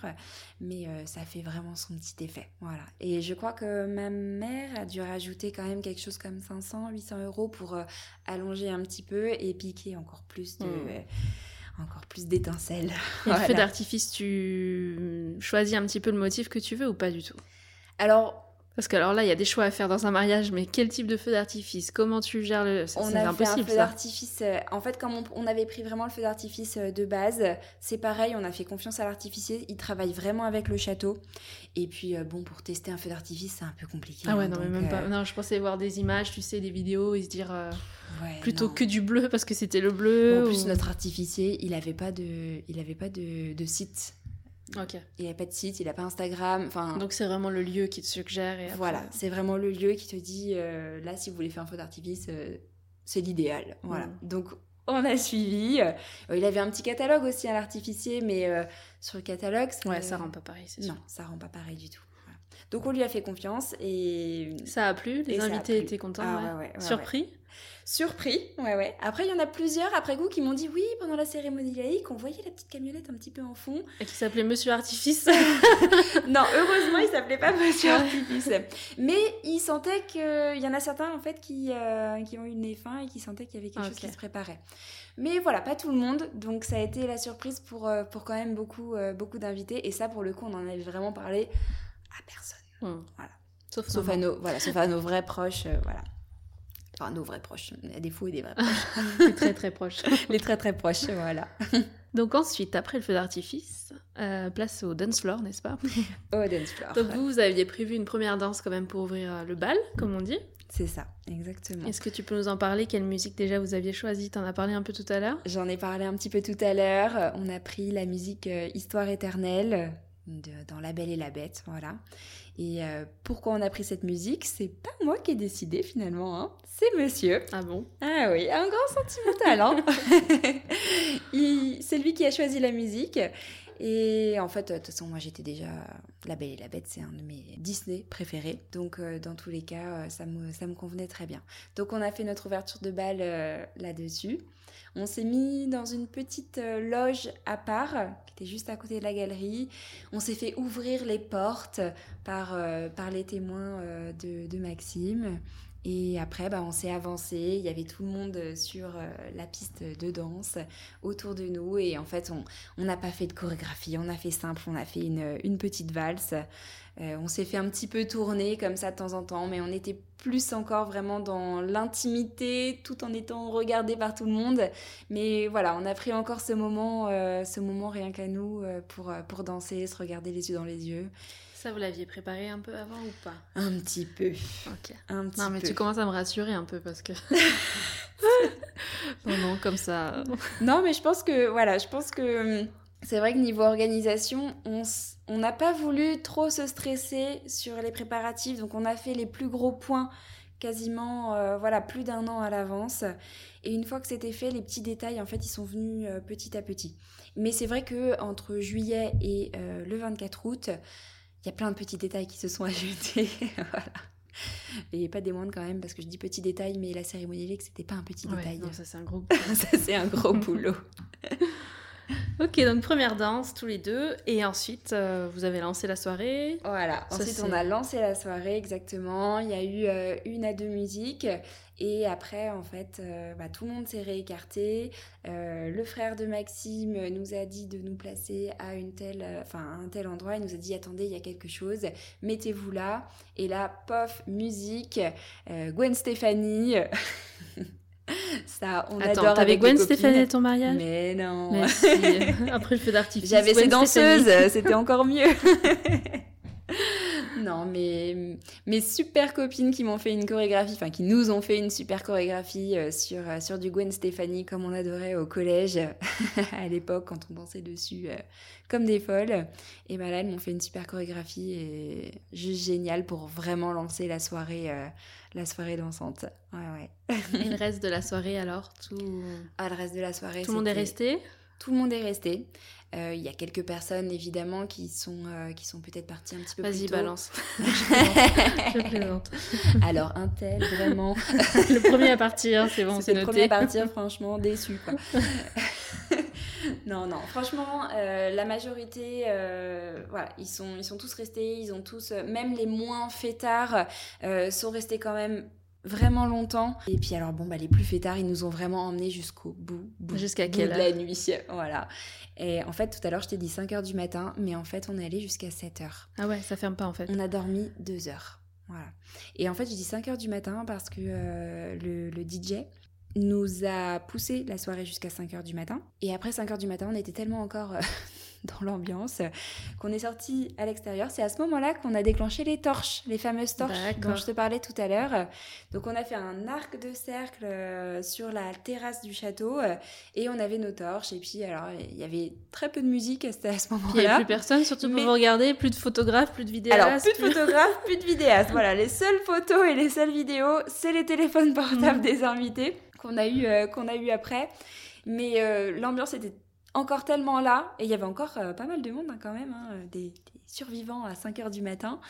Mais euh, ça fait vraiment son petit effet. Voilà. Et je crois que ma mère a dû rajouter quand même quelque chose comme 500, 800 euros pour euh, allonger un petit peu et piquer encore plus de. Mhm. euh, encore plus d'étincelles. Et le feu d'artifice, tu choisis un petit peu le motif que tu veux ou pas du tout? Alors, Parce que alors là, il y a des choix à faire dans un mariage, mais quel type de feu d'artifice? Comment tu gères le... C'est on c'est a fait un impossible feu d'artifice. euh, En fait, comme on, on avait pris vraiment le feu d'artifice euh, de base, c'est pareil, on a fait confiance à l'artificier. Il travaille vraiment avec le château. Et puis, euh, bon, pour tester un feu d'artifice, c'est un peu compliqué. Ah ouais, hein, non, mais même pas. Non, je pensais voir des images, tu sais, des vidéos et se dire euh, ouais, plutôt non. que du bleu parce que c'était le bleu. En plus, ou- notre artificier, il avait pas de, il avait pas de, de site. Ok. Il avait pas de site, il a pas Instagram. Enfin, Donc c'est vraiment le lieu qui te suggère. Et après- voilà, c'est vraiment le lieu qui te dit, euh, là, si vous voulez faire un feu d'artifice, euh, c'est l'idéal. Voilà. Mm. Donc, on a suivi. Euh, il avait un petit catalogue aussi à l'artificier, mais euh, sur le catalogue, Ouais, ça rend pas pareil, c'est sûr. Non, ça rend pas pareil du tout. Donc, on lui a fait confiance et Ça a plu, les invités plu. étaient contents. Ah ouais. ouais, ouais, ouais, Surpris surpris. Ouais, ouais. Après, il y en a plusieurs après coup qui m'ont dit oui, pendant la cérémonie laïque, on voyait la petite camionnette un petit peu en fond. Et qui s'appelait Monsieur Artifice. non, heureusement, il s'appelait pas Monsieur Artifice. Mais il sentait qu'il y en a certains, en fait, qui, euh, qui ont eu le nez fin et qui sentaient qu'il y avait quelque chose Ok. qui se préparait. Mais voilà, pas tout le monde. Donc, ça a été la surprise pour, euh, pour quand même beaucoup, euh, beaucoup d'invités. Et ça, pour le coup, on en avait vraiment parlé à personne. Hmm. Voilà. Sauf, à nos, voilà, sauf à nos vrais proches. euh, voilà. Enfin, nos vrais proches. Il y a des faux et des vrais proches. C'est très très proche. Les très, très proches, voilà. Donc ensuite, après le feu d'artifice, euh, place au dance floor, n'est-ce pas? Au dance floor. Donc vous, vous aviez prévu une première danse quand même pour ouvrir euh, le bal, comme on dit. C'est ça, exactement. Est-ce que tu peux nous en parler? Quelle musique déjà vous aviez choisie? T'en as parlé un peu tout à l'heure? J'en ai parlé un petit peu tout à l'heure. On a pris la musique Histoire éternelle de- dans La Belle et la Bête, voilà. Et euh, pourquoi on a pris cette musique? C'est pas moi qui ai décidé finalement, hein. c'est monsieur. Ah bon? Ah oui, un grand sentimental, hein C'est lui qui a choisi la musique. Et en fait, de toute façon, moi j'étais déjà. La Belle et la Bête, c'est un de mes Disney préférés. Donc, euh, dans tous les cas, euh, ça me, ça me convenait très bien. Donc, on a fait notre ouverture de bal euh, là-dessus. On s'est mis dans une petite euh, loge à part, qui était juste à côté de la galerie. On s'est fait ouvrir les portes par, euh, par les témoins euh, de, Maxime. Et après, bah, on s'est avancé. Il y avait tout le monde sur la piste de danse autour de nous. Et en fait, on on n'a pas fait de chorégraphie. On a fait simple. On a fait une, une petite valse. Euh, on s'est fait un petit peu tourner comme ça de temps en temps. Mais on était plus encore vraiment dans l'intimité tout en étant regardé par tout le monde. Mais voilà, on a pris encore ce moment, euh, ce moment rien qu'à nous euh, pour, euh, pour danser, se regarder les yeux dans les yeux. Ça, vous l'aviez préparé un peu avant ou pas? Un petit peu. Ok. Un petit Non, mais peu. tu commences à me rassurer un peu parce que. non, non, comme ça. Non, mais je pense que voilà, je pense que hum, c'est vrai que niveau organisation, on n'a pas voulu trop se stresser sur les préparatifs, donc on a fait les plus gros points quasiment euh, voilà plus d'un an à l'avance. Et une fois que c'était fait, les petits détails en fait ils sont venus euh, petit à petit. Mais c'est vrai que entre juillet et euh, le 24 août, il y a plein de petits détails qui se sont ajoutés. voilà. Et pas des moindres quand même, parce que je dis petits détails, mais la cérémonie laïque, c'était pas un petit ouais, détail. non, ça c'est un gros. Ça, c'est un gros boulot. ok, donc première danse tous les deux, et ensuite euh, vous avez lancé la soirée. Voilà, Ça, ensuite on a lancé la soirée exactement. Il y a eu euh, une à deux musiques. Et après, en fait, euh, bah, tout le monde s'est réécarté. Le frère de Maxime nous a dit de nous placer à, une telle, enfin, à un tel endroit. Il nous a dit attendez, il y a quelque chose, mettez-vous là. Et là, pof, musique, Gwen Stefani. Ça, on Attends, adore t'avais avec Gwen. Stéphanie à ton mariage? Mais non. Mais si, après le feu d'artifice. J'avais ces danseuses, c'était encore mieux. non, mais mes super copines qui m'ont fait une chorégraphie, enfin qui nous ont fait une super chorégraphie euh, sur, euh, sur du Gwen Stefani comme on adorait au collège à l'époque quand on dansait dessus euh, comme des folles. Et ben là, elles m'ont fait une super chorégraphie et juste génial pour vraiment lancer la soirée, euh, la soirée dansante. Ouais, ouais. Et le reste de la soirée alors? Tout, Ah, le reste de la soirée, tout le monde est resté? Tout le monde est resté. Euh, il y a quelques personnes évidemment qui sont, euh, qui sont peut-être parties un petit peu plus Vas-y, tôt. balance. je plaisante. Alors, un tel, vraiment. le premier à partir, c'est bon, c'est le noté. premier à partir, franchement, déçu. Quoi. non, non, franchement, euh, la majorité, voilà, ils sont, ils sont tous restés, ils ont tous, même les moins fêtards, sont restés quand même vraiment longtemps. Et puis alors bon bah les plus fêtards ils nous ont vraiment emmenés jusqu'au bout, bout jusqu'à quelle heure de la nuit. Voilà. Et en fait tout à l'heure je t'ai dit 5 heures du matin mais en fait on est allé jusqu'à 7 heures. Ah ouais, ça ferme pas en fait. On a dormi 2 heures. Voilà. Et en fait je dis 5 heures du matin parce que euh, le, le DJ nous a poussé la soirée jusqu'à 5 heures du matin. Et après 5 heures du matin, on était tellement encore euh, dans l'ambiance qu'on est sorti à l'extérieur. C'est à ce moment-là qu'on a déclenché les torches, les fameuses torches dont je te parlais tout à l'heure. Donc on a fait un arc de cercle euh, sur la terrasse du château euh, et on avait nos torches. Et puis alors il y avait très peu de musique à ce moment-là. Il n'y avait plus personne, surtout pour vous regarder, plus de photographes, plus de vidéastes. Alors plus de photographes, plus de vidéastes. Voilà, les seules photos et les seules vidéos, c'est les téléphones portables des invités qu'on a eu euh, qu'on a eu après. Mais euh, l'ambiance était encore tellement là et il y avait encore euh, pas mal de monde hein, quand même, hein, des, des, survivants à 5 heures du matin.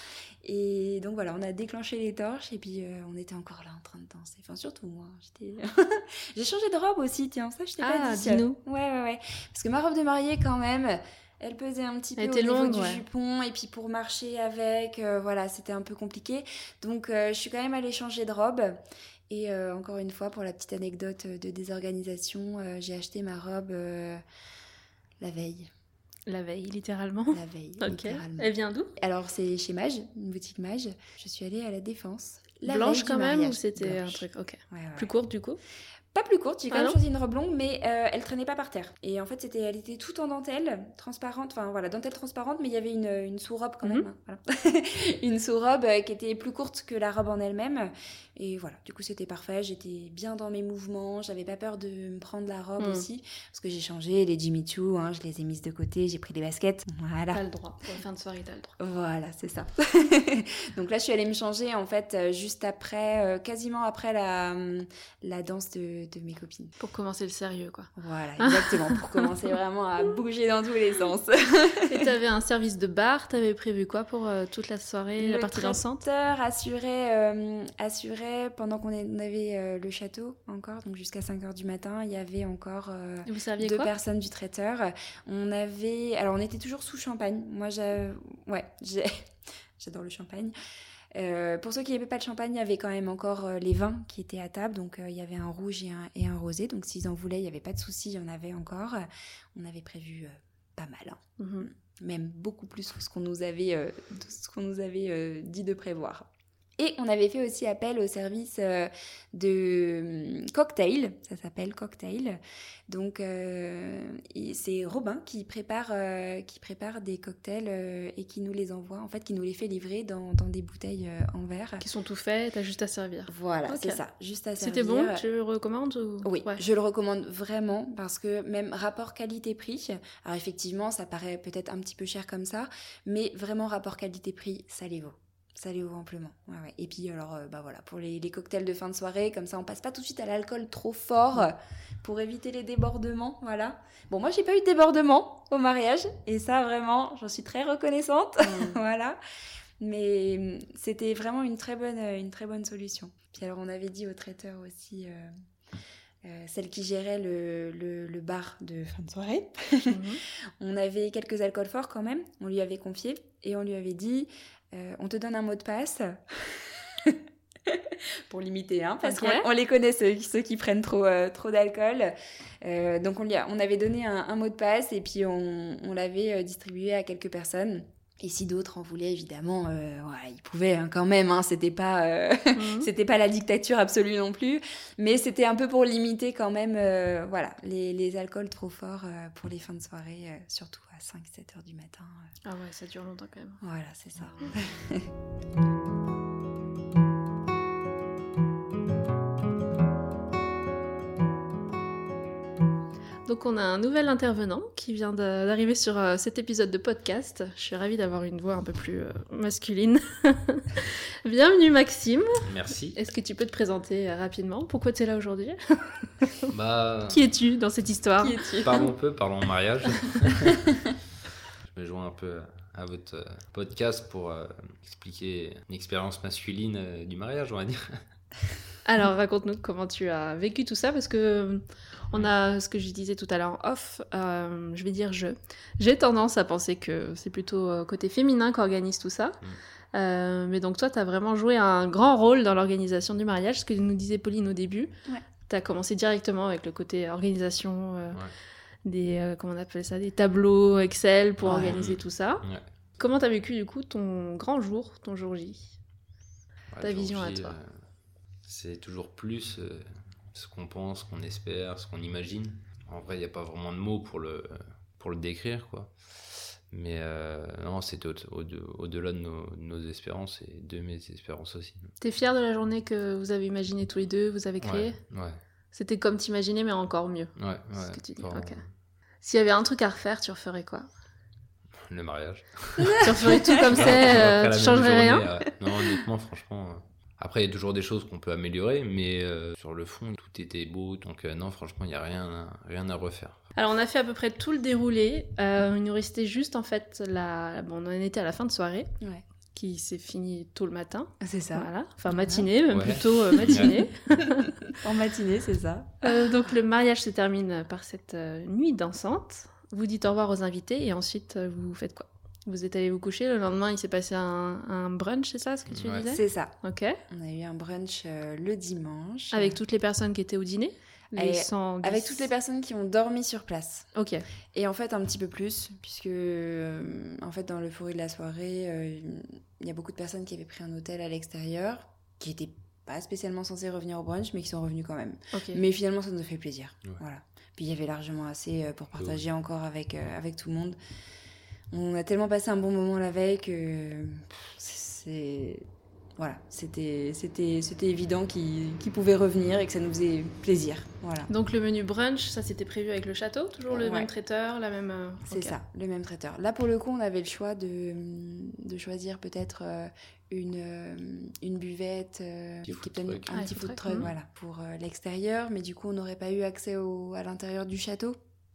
Et donc voilà, on a déclenché les torches et puis on était encore là en train de danser. Enfin surtout moi, j'étais. J'ai changé de robe aussi, tiens, ça je t'ai ah, pas dit. dis-nous. Ouais ouais ouais, parce que ma robe de mariée quand même. Elle pesait un petit peu Elle au était niveau longue, du ouais. jupon et puis pour marcher avec, voilà, c'était un peu compliqué. Donc je suis quand même allée changer de robe. Et euh, encore une fois, pour la petite anecdote de désorganisation, euh, j'ai acheté ma robe euh, la veille. La veille, littéralement La veille, littéralement. Elle vient d'où? Alors, c'est chez Mage, une boutique Mage. Je suis allée à la Défense. La Blanche quand même ou c'était un truc? Ok. Ouais, ouais, Plus courte du coup? Pas plus courte, j'ai quand Ah même choisi une robe longue, mais euh, elle traînait pas par terre. Et en fait, c'était, elle était toute en dentelle, transparente, enfin voilà, dentelle transparente, mais il y avait une, une sous-robe quand Mhm. même. hein, voilà. une sous-robe euh, qui était plus courte que la robe en elle-même. Et voilà, du coup, c'était parfait. J'étais bien dans mes mouvements, j'avais pas peur de me prendre la robe Mhm. aussi, parce que j'ai changé les Jimmy Choo, hein, je les ai mises de côté, j'ai pris des baskets. Voilà. T'as le droit. Pour la fin de soirée, t'as le droit. Voilà, c'est ça. Donc là, je suis allée me changer en fait euh, juste après, quasiment après la, hum, la danse de, de mes copines. Pour commencer le sérieux, quoi. Voilà, exactement, pour commencer vraiment à bouger dans tous les sens. Et t'avais un service de bar, t'avais prévu quoi pour euh, toute la soirée, la partie dansante? assurait, euh, assurait pendant qu'on avait euh, le château encore, donc jusqu'à 5h du matin, il y avait encore euh, vous deux personnes du traiteur. On avait, alors on était toujours sous champagne. Moi, j'ai, ouais, j'ai- j'adore le champagne. Euh, pour ceux qui n'avaient pas de champagne, il y avait quand même encore euh, les vins qui étaient à table. Donc euh, il y avait un rouge et un, et un rosé. Donc s'ils en voulaient, il n'y avait pas de souci, il y en avait encore. On avait prévu pas mal, hein. Mhm. même beaucoup plus que ce qu'on nous avait, de ce qu'on nous avait dit de prévoir. Et on avait fait aussi appel au service euh, de hum, cocktail, ça s'appelle cocktail. Donc euh, c'est Robin qui prépare, euh, qui prépare des cocktails euh, et qui nous les envoie, en fait qui nous les fait livrer dans, dans des bouteilles en verre. Qui sont tout faits, t'as juste à servir. Voilà, c'est ça, juste à C'était servir. bon Tu le recommandes ou... Oui, Ouais. je le recommande vraiment parce que même rapport qualité-prix, alors effectivement, ça paraît peut-être un petit peu cher comme ça, mais vraiment rapport qualité-prix, ça les vaut. Ça les vaut amplement. Ouais, ouais. Et puis alors, euh, bah voilà, pour les, les cocktails de fin de soirée, comme ça, on passe pas tout de suite à l'alcool trop fort euh, pour éviter les débordements, voilà. Bon, moi, j'ai pas eu de débordement au mariage, et ça, vraiment, j'en suis très reconnaissante, Mm. voilà. Mais hum, c'était vraiment une très bonne, euh, une très bonne solution. Puis alors, on avait dit au traiteur aussi. euh, euh, celle qui gérait le, le- le bar de fin de soirée. Mhm. On avait quelques alcools forts quand même, on lui avait confié et on lui avait dit euh, on te donne un mot de passe. Pour limiter, hein, parce qu'on on les connaît, ceux, ceux qui prennent trop, euh, trop d'alcool. Euh, donc on, lui a- on avait donné un, un mot de passe et puis on, on l'avait distribué à quelques personnes. Et si d'autres en voulaient, évidemment, euh, ouais, ils pouvaient hein, quand même. Hein, c'était pas, euh, Mhm. c'était pas la dictature absolue non plus, mais c'était un peu pour limiter quand même, euh, voilà, les, les alcools trop forts euh, pour les fins de soirée, surtout à 5-7 heures du matin. Ah ouais, ça dure longtemps quand même. voilà, c'est ça. Donc Donc on a un nouvel intervenant qui vient d'arriver sur euh, cet épisode de podcast. Je suis ravie d'avoir une voix un peu plus euh, masculine. Bienvenue Maxime. Merci. Est-ce que tu peux te présenter euh, rapidement? Pourquoi tu es là aujourd'hui? Bah... Qui es-tu dans cette histoire? Parlons un peu, parlons mariage. Je me joins un peu à votre podcast pour expliquer une expérience masculine du mariage, on va dire. Alors raconte-nous comment tu as vécu tout ça parce que on a ce que je disais tout à l'heure en off, euh, je vais dire je. J'ai tendance à penser que c'est plutôt euh, côté féminin qu'organise tout ça. Mm. Euh, mais donc toi, tu as vraiment joué un grand rôle dans l'organisation du mariage, ce que nous disait Pauline au début. Tu as commencé directement avec le côté organisation, des, comment on appelle ça, des tableaux Excel pour organiser tout ça. Comment tu as vécu du coup ton grand jour, ton jour J? Ta vision à toi C'est toujours plus ce qu'on pense, ce qu'on espère, ce qu'on imagine. En vrai, il n'y a pas vraiment de mots pour le, pour le décrire, quoi. Mais euh, non, c'était au-delà de nos, espérances et de mes espérances aussi. T'es fier de la journée que vous avez imaginée tous les deux, vous avez créée? Ouais. C'était comme t'imaginais, mais encore mieux. Ouais, ouais. Ce que tu dis. S'il y avait un truc à refaire, tu referais quoi? Le mariage. tu referais tout comme ça, euh, tu changerais rien? Non, honnêtement, franchement. Après, il y a toujours des choses qu'on peut améliorer, mais euh, sur le fond, tout était beau. Donc, euh, non, franchement, il n'y a rien, rien à refaire. Alors, on a fait à peu près tout le déroulé. Euh, il nous restait juste, en fait, la... bon, on en était à la fin de soirée. Qui s'est fini tôt le matin. C'est ça. Voilà. Enfin, matinée, même plutôt matinée. en matinée, c'est ça. donc, le mariage se termine par cette nuit dansante. Vous dites au revoir aux invités et ensuite, vous faites quoi? Vous êtes allé vous coucher, le lendemain il s'est passé un, brunch, c'est ça ce que tu disais? C'est ça. Ok. On a eu un brunch euh, le dimanche. Avec toutes les personnes qui étaient au dîner? Avec toutes les personnes qui ont dormi sur place. Ok. Et en fait un petit peu plus, puisque euh, en fait dans l'euphorie de la soirée, euh, il y a beaucoup de personnes qui avaient pris un hôtel à l'extérieur, qui n'étaient pas spécialement censées revenir au brunch, mais qui sont revenus quand même. Mais finalement ça nous a fait plaisir. Voilà. Puis il y avait largement assez pour partager encore avec, avec tout le monde. On a tellement passé un bon moment la veille que c'est voilà, c'était c'était c'était évident qu'il pouvait revenir et que ça nous faisait plaisir. Voilà. Donc le menu brunch, ça c'était prévu avec le château, toujours le même traiteur, la même. Euh, c'est ça, le même traiteur. Là pour le coup, on avait le choix de, de choisir peut-être euh, une euh, une buvette qui un petit food truck, voilà, pour l'extérieur, mais du coup on n'aurait pas eu accès au, à l'intérieur du château.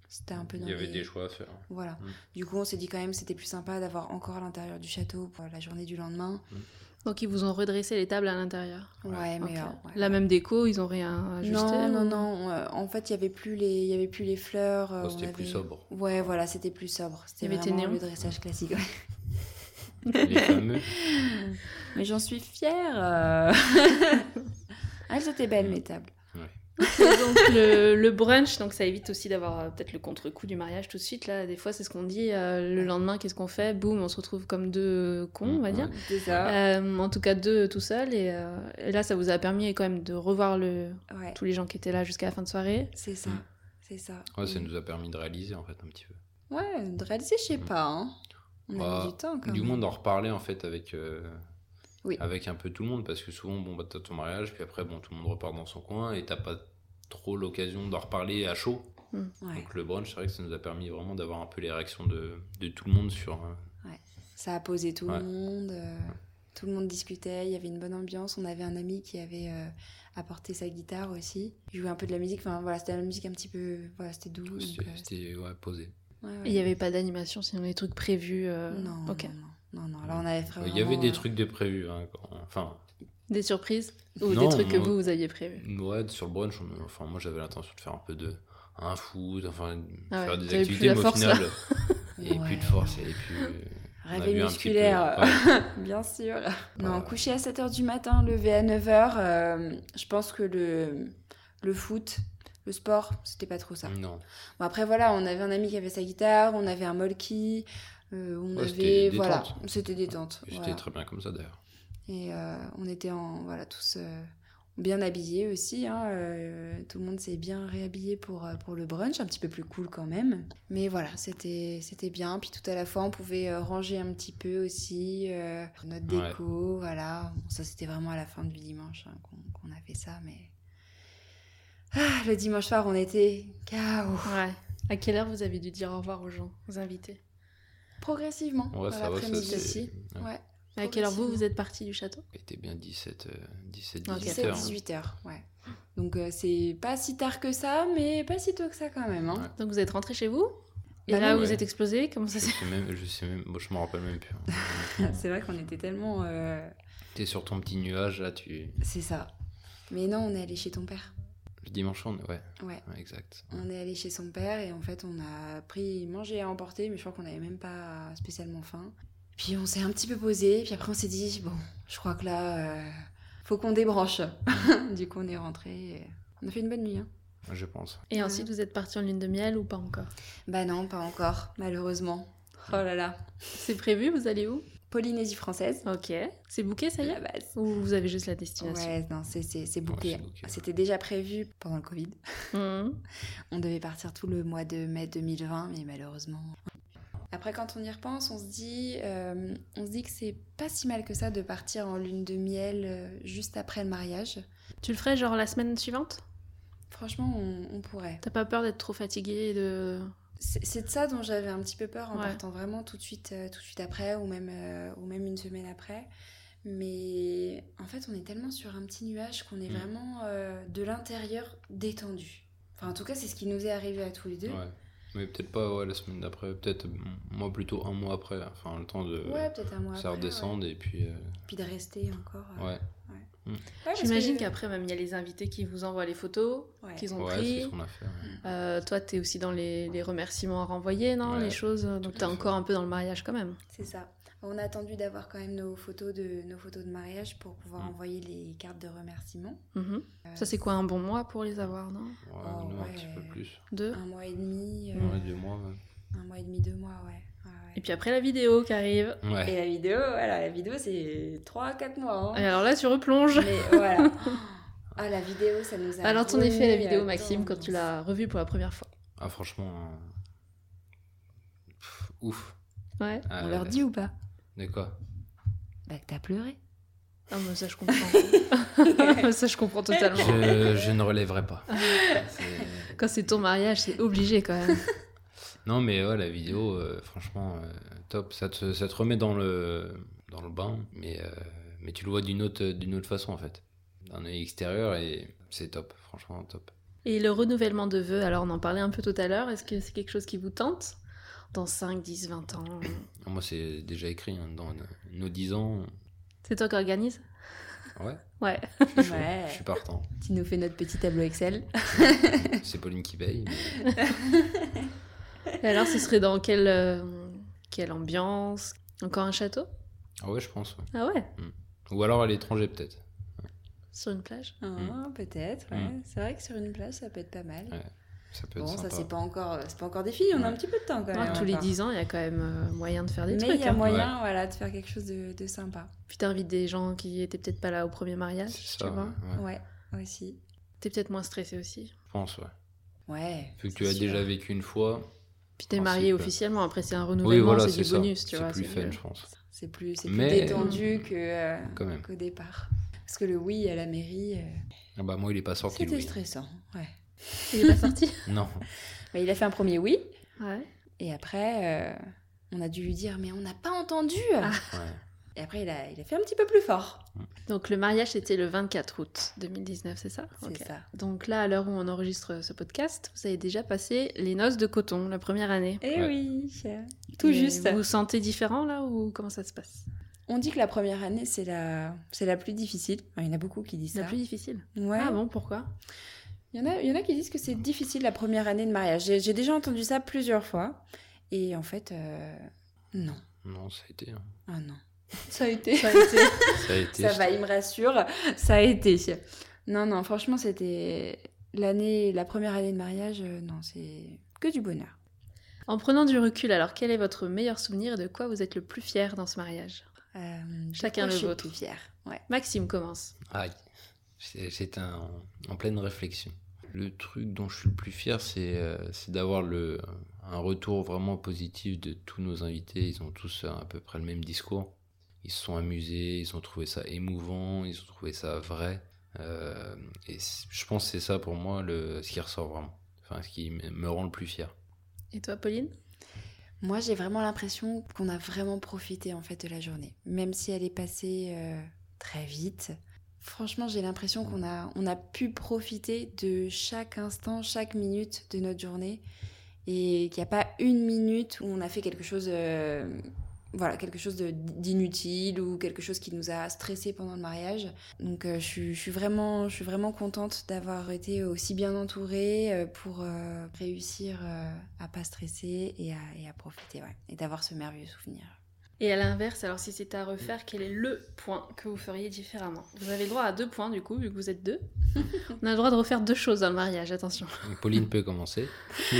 C'était un peu Il y avait des choix à faire. Voilà. Mm. Du coup, on s'est dit quand même c'était plus sympa d'avoir encore à l'intérieur du château pour la journée du lendemain. Mm. Donc ils vous ont redressé les tables à l'intérieur. Ouais, mais euh, la même déco, ils ont rien ajusté. Non, non, non. Euh, en fait, il y avait plus les, il y avait plus les fleurs. Euh, c'était plus sobre. Ouais, voilà, c'était plus sobre. C'était vraiment le dressage classique. les fameux. mais j'en suis fière. Elles étaient belles mes tables donc le, brunch, donc ça évite aussi d'avoir euh, peut-être le contre-coup du mariage tout de suite. Là, des fois, c'est ce qu'on dit. Euh, le lendemain, qu'est-ce qu'on fait? Boum, on se retrouve comme deux cons, on va dire. Euh, en tout cas, deux tout seuls. Et, là, ça vous a permis quand même de revoir le, tous les gens qui étaient là jusqu'à la fin de soirée. C'est ça, c'est ça. Ouais, ça nous a permis de réaliser en fait un petit peu. Ouais, de réaliser, je sais mm. pas. Hein. On a bah, du temps quand Du moins d'en reparler en fait avec. Avec un peu tout le monde parce que souvent bon bah t'as ton mariage puis après bon tout le monde repart dans son coin et t'as pas trop l'occasion d'en reparler à chaud. Mm. Donc le brunch, c'est vrai que ça nous a permis vraiment d'avoir un peu les réactions de, de tout le monde sur. Euh, ouais. Ça a posé tout le monde. Euh, tout le monde discutait. Il y avait une bonne ambiance. On avait un ami qui avait euh, apporté sa guitare aussi. Il jouait un peu de la musique. Enfin voilà, c'était la musique un petit peu. Voilà, c'était doux. C'était ouais, posé. Il n'y avait pas d'animation, sinon des trucs prévus. Non, ok. Non, non, Là, on avait vraiment... Il y avait des trucs de prévus. Hein, Enfin, des surprises Ou des trucs que vous, vous aviez prévus? Ouais, sur le brunch, enfin, moi j'avais l'intention de faire un peu de un foot, enfin, ah faire des activités, mais au final, il n'y avait plus de force, il n'y avait plus. Réveil musculaire, bien sûr. Non, coucher à 7h du matin, lever à 9h, euh, je pense que le, le foot, le sport, c'était pas trop ça. Non. Bon, après, voilà, on avait un ami qui avait sa guitare, on avait un molki, euh, on avait. Voilà, c'était détente. C'était très bien comme ça d'ailleurs. Et euh, on était en, voilà, tous euh, bien habillés aussi. Hein, euh, tout le monde s'est bien réhabillé pour, pour le brunch, un petit peu plus cool quand même. Mais voilà, c'était bien. Puis tout à la fois, on pouvait ranger un petit peu aussi notre déco. Voilà, ça c'était vraiment à la fin du dimanche hein, qu'on a fait ça. Mais ah, le dimanche soir, on était KO. Ouais. À quelle heure vous avez dû dire au revoir aux gens, aux invités? Progressivement, Ouais, ça va, c'est- aussi. ouais. Ouais. À quelle heure vous, vous êtes parti du château? Il était bien 17, euh, 17 Ok. 18 17, heures. hein. 18 heures, ouais. Donc euh, c'est pas si tard que ça, mais pas si tôt que ça quand même. Hein. Ouais. Donc vous êtes rentré chez vous? Et Bah là, vous ouais. êtes explosé? Comment ça Je s'est sais même, je sais même, bon, je me rappelle même plus. hein. C'est vrai qu'on était tellement. euh, T'es sur ton petit nuage là, tu. C'est ça. Mais non, on est allé chez ton père. Dimanche, on... ouais, Ouais. ouais, exact. On est allé chez son père et en fait on a pris manger à emporter, mais je crois qu'on n'avait même pas spécialement faim. Puis on s'est un petit peu posé, puis après on s'est dit bon, je crois que là, euh, faut qu'on débranche. du coup on est rentré. et On a fait une bonne nuit. Hein. Je pense. Et ensuite, vous êtes parti en lune de miel ou pas encore? Bah non, pas encore, malheureusement. Oh là là. C'est prévu Vous allez où? Polynésie française. Ok. C'est booké, ça y la est base. Ou vous avez juste la destination Ouais, non, c'est booké, ouais. C'était déjà prévu pendant le Covid. Mhm. On devait partir tout le mois de mai 2020, mais malheureusement. Après, quand on y repense, on se dit, euh, on se dit que c'est pas si mal que ça de partir en lune de miel euh, juste après le mariage. Tu le ferais genre la semaine suivante? Franchement, on, on pourrait. T'as pas peur d'être trop fatigué et de... C'est de ça dont j'avais un petit peu peur en Ouais. partant vraiment tout de suite, euh, tout de suite après, ou même, euh, ou même une semaine après. Mais en fait, on est tellement sur un petit nuage qu'on est Mm. vraiment euh, de l'intérieur détendu. Enfin, en tout cas, c'est ce qui nous est arrivé à tous les deux. Ouais. Mais peut-être pas ouais, la semaine d'après, peut-être moi plutôt un mois après, enfin le temps de Ouais, peut-être un mois ça après, redescendre et puis euh, ouais. Puis de rester encore. euh, Ouais, parce J'imagine qu'après, même, il y a les invités qui vous envoient les photos Ouais. qu'ils ont Ouais, c'est pris. ce qu'on a fait. ouais. Euh, toi, t'es aussi dans les, les remerciements à renvoyer, non Ouais, Les choses. Donc, tout t'es à fait. encore un peu dans le mariage quand même. C'est ça. On a attendu d'avoir quand même nos photos de, nos photos de mariage pour pouvoir Mm. envoyer les cartes de remerciement. Mhm. Euh, Ça, c'est quoi un bon mois pour les avoir, non Ouais, Oh, non, un petit peu plus. Deux Un mois et demi, euh, deux mois. un mois et demi, deux mois, ouais. Ouais. Et puis après, la vidéo qui arrive. Ouais. Et la vidéo, voilà, la vidéo c'est 3-4 mois. hein. Et alors là, tu replonges. Mais voilà. Ah, la vidéo, ça nous a. Alors, ton effet, la vidéo, Maxime, quand tu l'as revue pour la première fois Ah franchement, pff, ouf. Ouais. Ah, On leur dit ou pas? De quoi? Bah, que t'as pleuré. Ah, moi, ça, je comprends. ça, je comprends totalement. je, je ne relèverai pas. Quand c'est ton mariage, c'est obligé quand même. Non, mais ouais, la vidéo, euh, franchement, euh, top. Ça te, ça te remet dans le, dans le bain, mais, euh, mais tu le vois d'une autre, d'une autre façon, en fait. D'un œil extérieur, et c'est top, franchement, top. Et le renouvellement de vœux, alors on en parlait un peu tout à l'heure, est-ce que c'est quelque chose qui vous tente Dans 5, 10, 20 ans? Moi, c'est déjà écrit, hein, dans nos 10 ans. C'est toi qui organise? Ouais, Ouais. je suis chaud, Ouais. je suis partant. Tu nous fais notre petit tableau Excel. C'est Pauline qui paye. mais- Et alors, ce serait dans quelle, euh, quelle ambiance? Encore un château? Ah ouais, je pense. ouais. Ah ouais? Ou alors à l'étranger, peut-être. Sur une plage? Ah, Peut-être, ouais. Mm. C'est vrai que sur une plage, ça peut être pas mal. Ouais, Ça peut Bon, être ça sympa. c'est pas encore, c'est pas encore défini. On a un petit peu de temps quand Ah, même. Tous les encore. 10 ans, il y a quand même euh, moyen de faire des Mais trucs. il y a hein. moyen, voilà, de faire quelque chose de, de sympa. Puis t'invites des gens qui étaient peut-être pas là au premier mariage, tu vois. ouais, aussi. T'es peut-être moins stressé aussi. Je pense, ouais. Ouais. Vu que tu as sûr. déjà vécu une fois. Puis t'es Ah, marié c'est- officiellement, après c'est un Oui, renouvellement, voilà, c'est du ça. bonus, tu C'est vois. plus c'est fun, mieux. je pense. C'est plus, plus Mais- détendu que, euh, qu'au départ. Parce que le oui à la mairie, euh, Ah bah, moi, il est pas sorti, c'était stressant. Ouais. Il est pas sorti? Non. Bah, il a fait un premier oui, Ouais. et après, euh, on a dû lui dire mais on n'a pas entendu. Ah. Ouais. Et après, il a, il a fait un petit peu plus fort. Donc le mariage c'était le 24 août 2019, c'est ça? C'est ça. Donc là, à l'heure où on enregistre ce podcast, vous avez déjà passé les noces de coton, la première année. Eh Ouais. oui, tout Et juste. Vous vous sentez différent là ou comment ça se passe? On dit que la première année, c'est la, c'est la plus difficile. Enfin, il y en a beaucoup qui disent C'est ça. la plus difficile? Ouais. Ah bon, pourquoi? Il y, en a, il y en a qui disent que c'est difficile la première année de mariage. J'ai, j'ai déjà entendu ça plusieurs fois. Et en fait, euh, non. Non, ça a été. hein. Ah non. Ça a été. Ça a été- Ça a été. Ça va, il me rassure. Ça a été. Non, non, franchement, c'était l'année, la première année de mariage. euh, non, c'est que du bonheur. En prenant du recul, alors quel est votre meilleur souvenir et de quoi vous êtes le plus fier dans ce mariage? Euh, de Chacun le je suis vôtre. plus fière. Ouais. Maxime commence. Aïe. C'est- J'étais en, pleine réflexion. Le truc dont je suis le plus fier, c'est euh, c'est d'avoir le un retour vraiment positif de tous nos invités. Ils ont tous à peu près le même discours. Ils se sont amusés, ils ont trouvé ça émouvant, ils ont trouvé ça vrai. Euh, et je pense que c'est ça pour moi le, ce qui ressort vraiment. Enfin, ce qui me me rend le plus fier. Et toi, Pauline? Moi, j'ai vraiment l'impression qu'on a vraiment profité en fait de la journée, même si elle est passée euh, très vite. Franchement, j'ai l'impression qu'on a, on a pu profiter de chaque instant, chaque minute de notre journée et qu'il n'y a pas une minute où on a fait quelque chose euh, voilà, quelque chose d'inutile ou quelque chose qui nous a stressé pendant le mariage. Donc euh, je, suis, vraiment, je suis vraiment contente d'avoir été aussi bien entourée euh, pour euh, réussir à pas stresser et à, profiter, et d'avoir ce merveilleux souvenir. Et à l'inverse, alors si c'était à refaire, quel est le point que vous feriez différemment? Vous avez le droit à deux points du coup, vu que vous êtes deux. On a le droit de refaire deux choses dans le mariage, attention. Pauline peut commencer.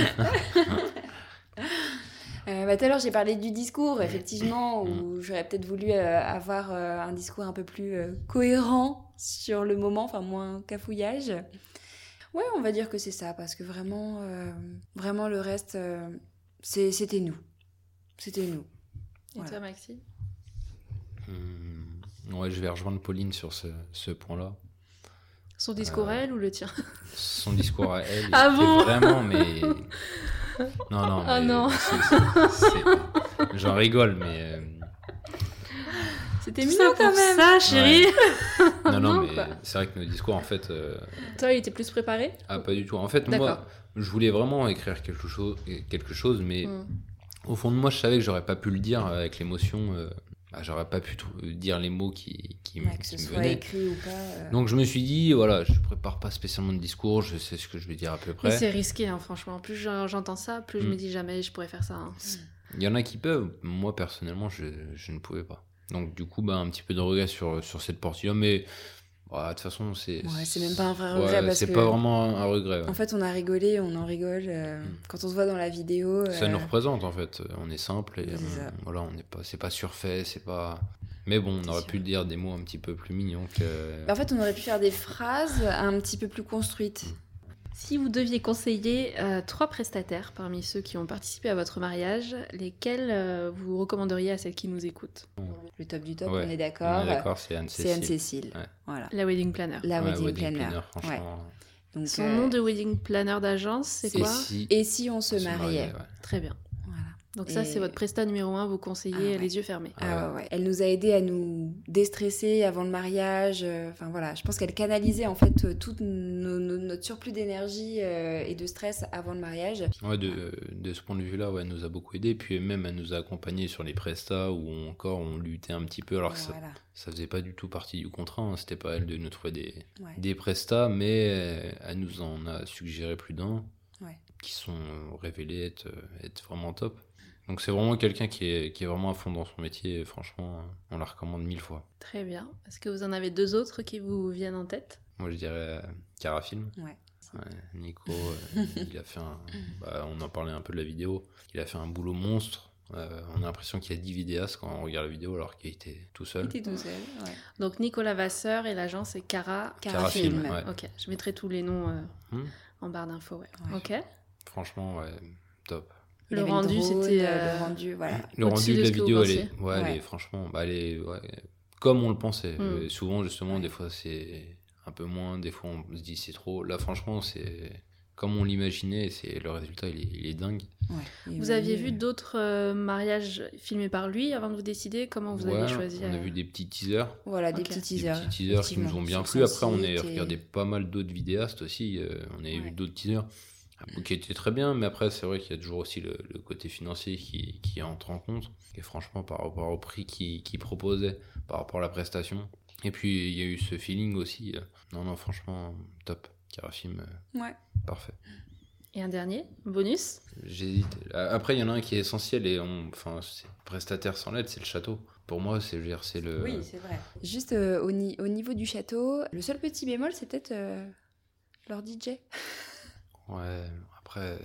Euh, bah, tout à l'heure, j'ai parlé du discours, effectivement, où j'aurais peut-être voulu euh, avoir euh, un discours un peu plus cohérent sur le moment, enfin moins cafouillage. Ouais, on va dire que c'est ça, parce que vraiment, vraiment le reste, c'était nous. C'était nous. Et toi, Maxime? Hmm, Ouais, je vais rejoindre Pauline sur ce, ce point-là. Son discours à elle ou le tien? Son discours à elle. ah bon? Vraiment, mais non, non. Ah non. J'en rigole, mais. Euh, C'était mieux quand même. ça, chérie. Non, non, mais c'est vrai que nos discours, en fait. Euh, Toi, il était plus préparé? Ah, pas du tout. En fait, moi, je voulais vraiment écrire quelque chose, quelque chose mais hmm. au fond de moi, je savais que j'aurais pas pu le dire avec l'émotion. Euh, bah, j'aurais pas pu dire les mots qui, qui, que ce soit écrit ou pas. Euh. Donc je me suis dit, voilà, je prépare pas spécialement de discours, je sais ce que je vais dire à peu près. c'est risqué, hein, franchement. Plus j'entends ça, plus je me mm. dis jamais je pourrais faire ça. Hein. Il y en a qui peuvent, moi personnellement, je, je ne pouvais pas. Donc du coup, bah, un petit peu de regret sur, sur cette portion, mais de toute façon, c'est. Ouais, c'est même pas un vrai regret. c'est pas vraiment un regret. En fait, on a rigolé, on en rigole. Euh, mm. Quand on se voit dans la vidéo. Ça nous euh, représente, en fait. On est simple et voilà, on n'est pas, c'est pas surfait, c'est pas. Mais bon, on aurait pu dire des mots un petit peu plus mignons que. En fait, on aurait pu faire des phrases un petit peu plus construites. Mm. Si vous deviez conseiller euh, trois prestataires parmi ceux qui ont participé à votre mariage, lesquels euh, vous recommanderiez à celles qui nous écoutent? Le top du top, on est d'accord. d'accord, c'est Anne-Cécile. Anne-Cécile. Voilà. La wedding planner. La wedding, planner. Donc, Son nom de wedding planner d'agence, c'est quoi? Et si on se, mariait. Très bien. Donc ça, c'est votre presta numéro un, vous conseillez ah les yeux fermés. Ah ouais, Elle nous a aidé à nous déstresser avant le mariage. Euh, enfin voilà, je pense qu'elle canalisait en fait euh, tout notre surplus d'énergie euh, et de stress avant le mariage. Ouais, de, de ce point de vue-là, ouais, elle nous a beaucoup aidé. Puis même, elle nous a accompagnés sur les prestats où encore on luttait un petit peu. Alors que ça, ça faisait pas du tout partie du contrat. Hein. C'était pas elle de nous trouver des, des prestats, mais elle nous en a suggéré plus d'un qui sont révélés être, être vraiment top. Donc c'est vraiment quelqu'un qui est, qui est vraiment à fond dans son métier et franchement, on la recommande mille fois. Très bien. Est-ce que vous en avez deux autres qui vous viennent en tête? Moi je dirais euh, Carafilm. Ouais. Nico, euh, il a fait un... Bah, on en parlait un peu de la vidéo. Il a fait un boulot monstre. Euh, on a l'impression qu'il y a 10 vidéastes quand on regarde la vidéo alors qu'il était tout seul. Il était tout seul, ouais. Donc Nicolas Vasseur et l'agence est Cara... Carafilm. Ok, je mettrai tous les noms hmm. en barre d'infos. Ouais. Ok. Franchement, ouais, top. Le rendu, c'était. Euh, le rendu, voilà. Le rendu de, la vidéo, elle est, ouais, Elle est, franchement, bah, elle est, ouais, comme on le pensait. Mm. Euh, souvent, justement, des fois, c'est un peu moins, des fois, on se dit c'est trop. Là, franchement, c'est comme on l'imaginait, c'est le résultat, il est, il est dingue. vous aviez vu d'autres euh, mariages filmés par lui avant de vous décider? Comment vous avez choisi On a vu des petits teasers. Voilà, des petits teasers. Des petits teasers qui nous ont bien plu. Après, on a regardé pas mal d'autres vidéastes aussi. on a vu d'autres teasers qui était très bien, mais après, c'est vrai qu'il y a toujours aussi le, côté financier qui, qui, entre en compte. Et franchement, par rapport au prix qu'il qui proposait, par rapport à la prestation. Et puis, il y a eu ce feeling aussi. Euh, non, non, franchement, top. Carafim, euh, ouais. parfait. Et un dernier, bonus? J'hésite. Après, il y en a un qui est essentiel et on, enfin, c'est prestataire sans l'aide, c'est le château. Pour moi, c'est c'est le. Oui, c'est vrai. Juste euh, au, au, niveau du château, le seul petit bémol, c'est peut-être leur DJ. Ouais, après.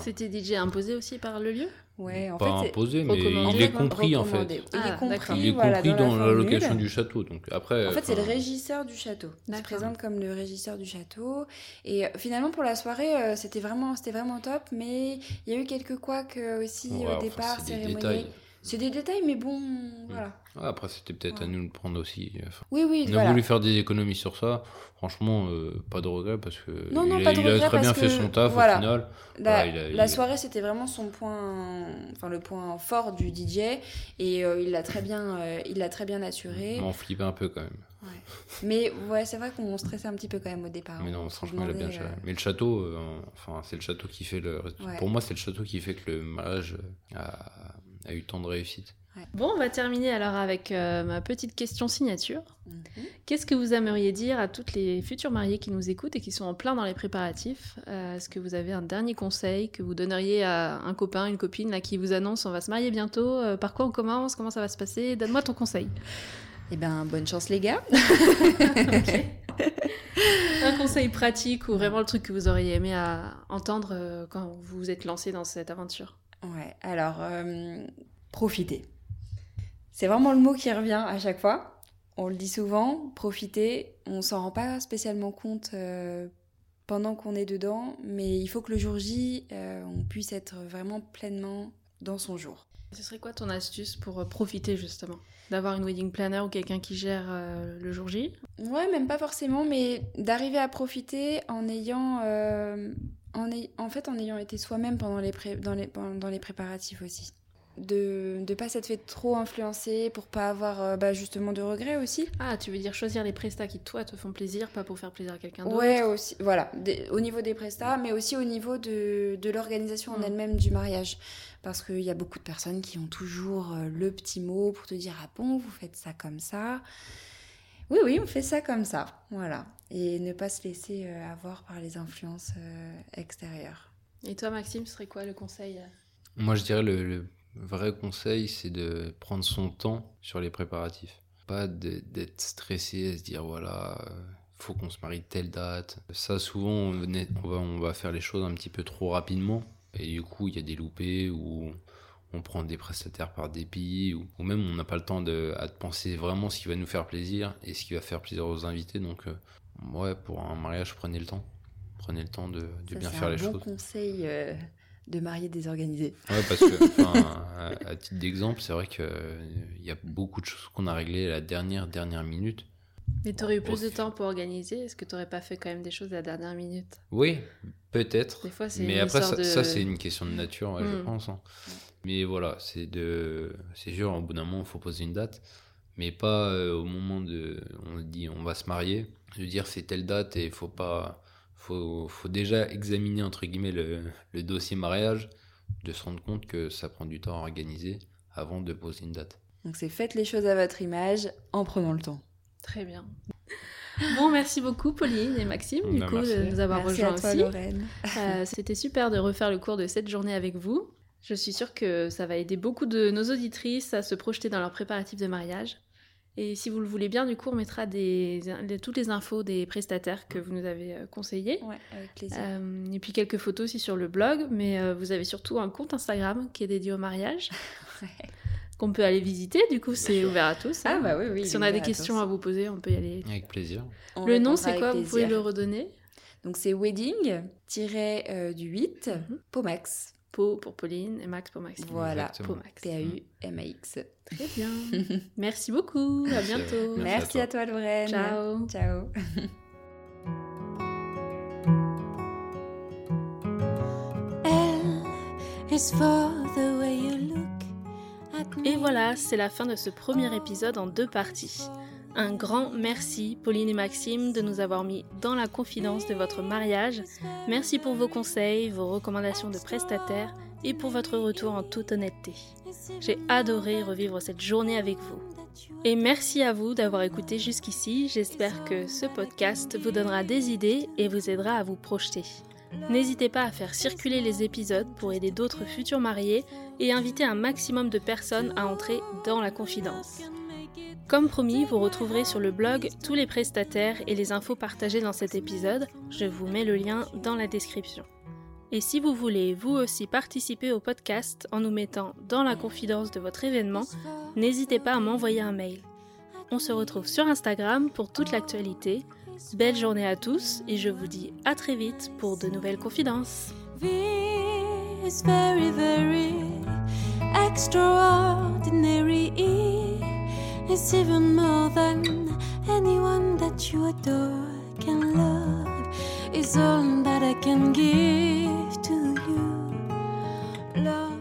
C'était DJ imposé aussi par le lieu Ouais, en pas imposé, mais il est compris en fait. il est compris, il est compris dans, la, location du château. Donc après. En fait, c'est le régisseur du château. Il se présente comme le régisseur du château. Et euh, finalement, pour la soirée, euh, c'était vraiment, c'était vraiment top. Mais il y a eu quelques couacs aussi au départ, cérémonies C'est des détails, mais bon, voilà. après, c'était peut-être à nous de prendre aussi. oui, oui, On a voulu faire des économies sur ça. Franchement, euh, pas de regret parce que non, non, il, a, très bien fait son taf au final. La, soirée, c'était vraiment son point, enfin le point fort du DJ et euh, il l'a très bien, euh, il l'a très bien assuré. On flippait un peu quand même. Mais ouais, c'est vrai qu'on stressait un petit peu quand même au départ. Mais non, franchement, il a bien Mais le château, enfin, c'est le château qui fait le. Pour moi, c'est le château qui fait que le mariage a, a eu tant de réussite. Bon, on va terminer alors avec euh, ma petite question signature. Mhm. Qu'est-ce que vous aimeriez dire à toutes les futures mariées qui nous écoutent et qui sont en plein dans les préparatifs? Euh, Est-ce que vous avez un dernier conseil que vous donneriez à un copain, une copine là, qui vous annonce on va se marier bientôt euh, Par quoi on commence Comment ça va se passer? Donne-moi ton conseil. Eh bien, bonne chance les gars Un conseil pratique ou vraiment le truc que vous auriez aimé à entendre quand vous vous êtes lancé dans cette aventure? Ouais, alors, profitez c'est vraiment le mot qui revient à chaque fois. On le dit souvent, profiter. On s'en rend pas spécialement compte euh, pendant qu'on est dedans, mais il faut que le jour J, euh, on puisse être vraiment pleinement dans son jour. Ce serait quoi ton astuce pour euh, profiter justement? D'avoir une wedding planner ou quelqu'un qui gère le jour J? Ouais, même pas forcément, mais d'arriver à profiter en ayant, en, en, fait, en ayant été soi-même pendant les, dans les, dans les préparatifs aussi de ne pas s'être fait trop influencer pour pas avoir euh, bah, justement de regrets aussi. Ah, tu veux dire choisir les prestats qui toi te font plaisir, pas pour faire plaisir à quelqu'un d'autre? Ouais, aussi, voilà, au niveau des prestats, mais aussi au niveau de, de l'organisation en mm. elle-même du mariage. Parce qu'il y a beaucoup de personnes qui ont toujours euh, le petit mot pour te dire Ah bon, vous faites ça comme ça? Oui, oui, on fait ça comme ça. Voilà. Et ne pas se laisser euh, avoir par les influences extérieures. Et toi, Maxime, ce serait quoi le conseil Moi, je dirais le vrai conseil, c'est de prendre son temps sur les préparatifs. Pas d'être stressé et se dire voilà, euh, faut qu'on se marie telle date. Ça, souvent, on va, faire les choses un petit peu trop rapidement. Et du coup, il y a des loupés ou on prend des prestataires par dépit ou, même on n'a pas le temps de, à penser vraiment ce qui va nous faire plaisir et ce qui va faire plaisir aux invités. Donc, euh, ouais, pour un mariage, prenez le temps. Prenez le temps de, bien faire les bon choses. conseil euh, de mariés désorganisés. Ouais, parce que, à, titre d'exemple, c'est vrai qu'il il y a beaucoup de choses qu'on a réglées à la dernière, dernière minute. Mais tu aurais eu plus de temps pour organiser? Est-ce que tu n'aurais pas fait quand même des choses à la dernière minute? Oui, peut-être. Des fois, c'est Mais après, ça, c'est une question de nature, je hmm. pense. Hein. Mais voilà, c'est de... c'est sûr, au bout d'un moment, il faut poser une date. Mais pas euh, au moment de. On dit on va se marier. Je veux dire, c'est telle date et il faut pas faut, faut déjà examiner entre guillemets le, le, dossier mariage, de se rendre compte que ça prend du temps à organiser avant de poser une date. Donc c'est faites les choses à votre image en prenant le temps. Très bien. Bon, merci beaucoup Pauline et Maxime du bah, coup de nous avoir rejoints aussi. Euh, C'était super de refaire le cours de cette journée avec vous. Je suis sûre que ça va aider beaucoup de nos auditrices à se projeter dans leurs préparatifs de mariage. Et si vous le voulez bien, du coup, on mettra des, toutes les infos des prestataires que vous nous avez euh, conseillés. Ouais, avec plaisir. Euh, et puis quelques photos aussi sur le blog. Mais euh, vous avez surtout un compte Instagram qui est dédié au mariage. Qu'on peut aller visiter, du coup c'est ouvert à tous. Hein. Ah bah oui, oui. Si on a des questions à, vous poser, on peut y aller. Avec plaisir. le nom c'est quoi? Vous pouvez le redonner? Donc c'est wedding du 8 mhm. Pomax. Po pour Pauline et Max pour Maxime. Voilà, P-A-U-M-A-X. Très bien. Merci beaucoup. À bientôt. Merci, à, toi. Lorraine. Ciao. Ciao. Et voilà, c'est la fin de ce premier épisode en deux parties. Un grand merci, Pauline et Maxime, de nous avoir mis dans la confidence de votre mariage. Merci pour vos conseils, vos recommandations de prestataires et pour votre retour en toute honnêteté. J'ai adoré revivre cette journée avec vous. Et merci à vous d'avoir écouté jusqu'ici. J'espère que ce podcast vous donnera des idées et vous aidera à vous projeter. N'hésitez pas à faire circuler les épisodes pour aider d'autres futurs mariés et inviter un maximum de personnes à entrer dans la confidence. Comme promis, vous retrouverez sur le blog tous les prestataires et les infos partagées dans cet épisode. Je vous mets le lien dans la description. Et si vous voulez vous aussi participer au podcast en nous mettant dans la confidence de votre événement, n'hésitez pas à m'envoyer un mail. On se retrouve sur Instagram pour toute l'actualité. Belle journée à tous et je vous dis à très vite pour de nouvelles confidences. is even more than anyone that you adore can love, is all that I can give to you. Love.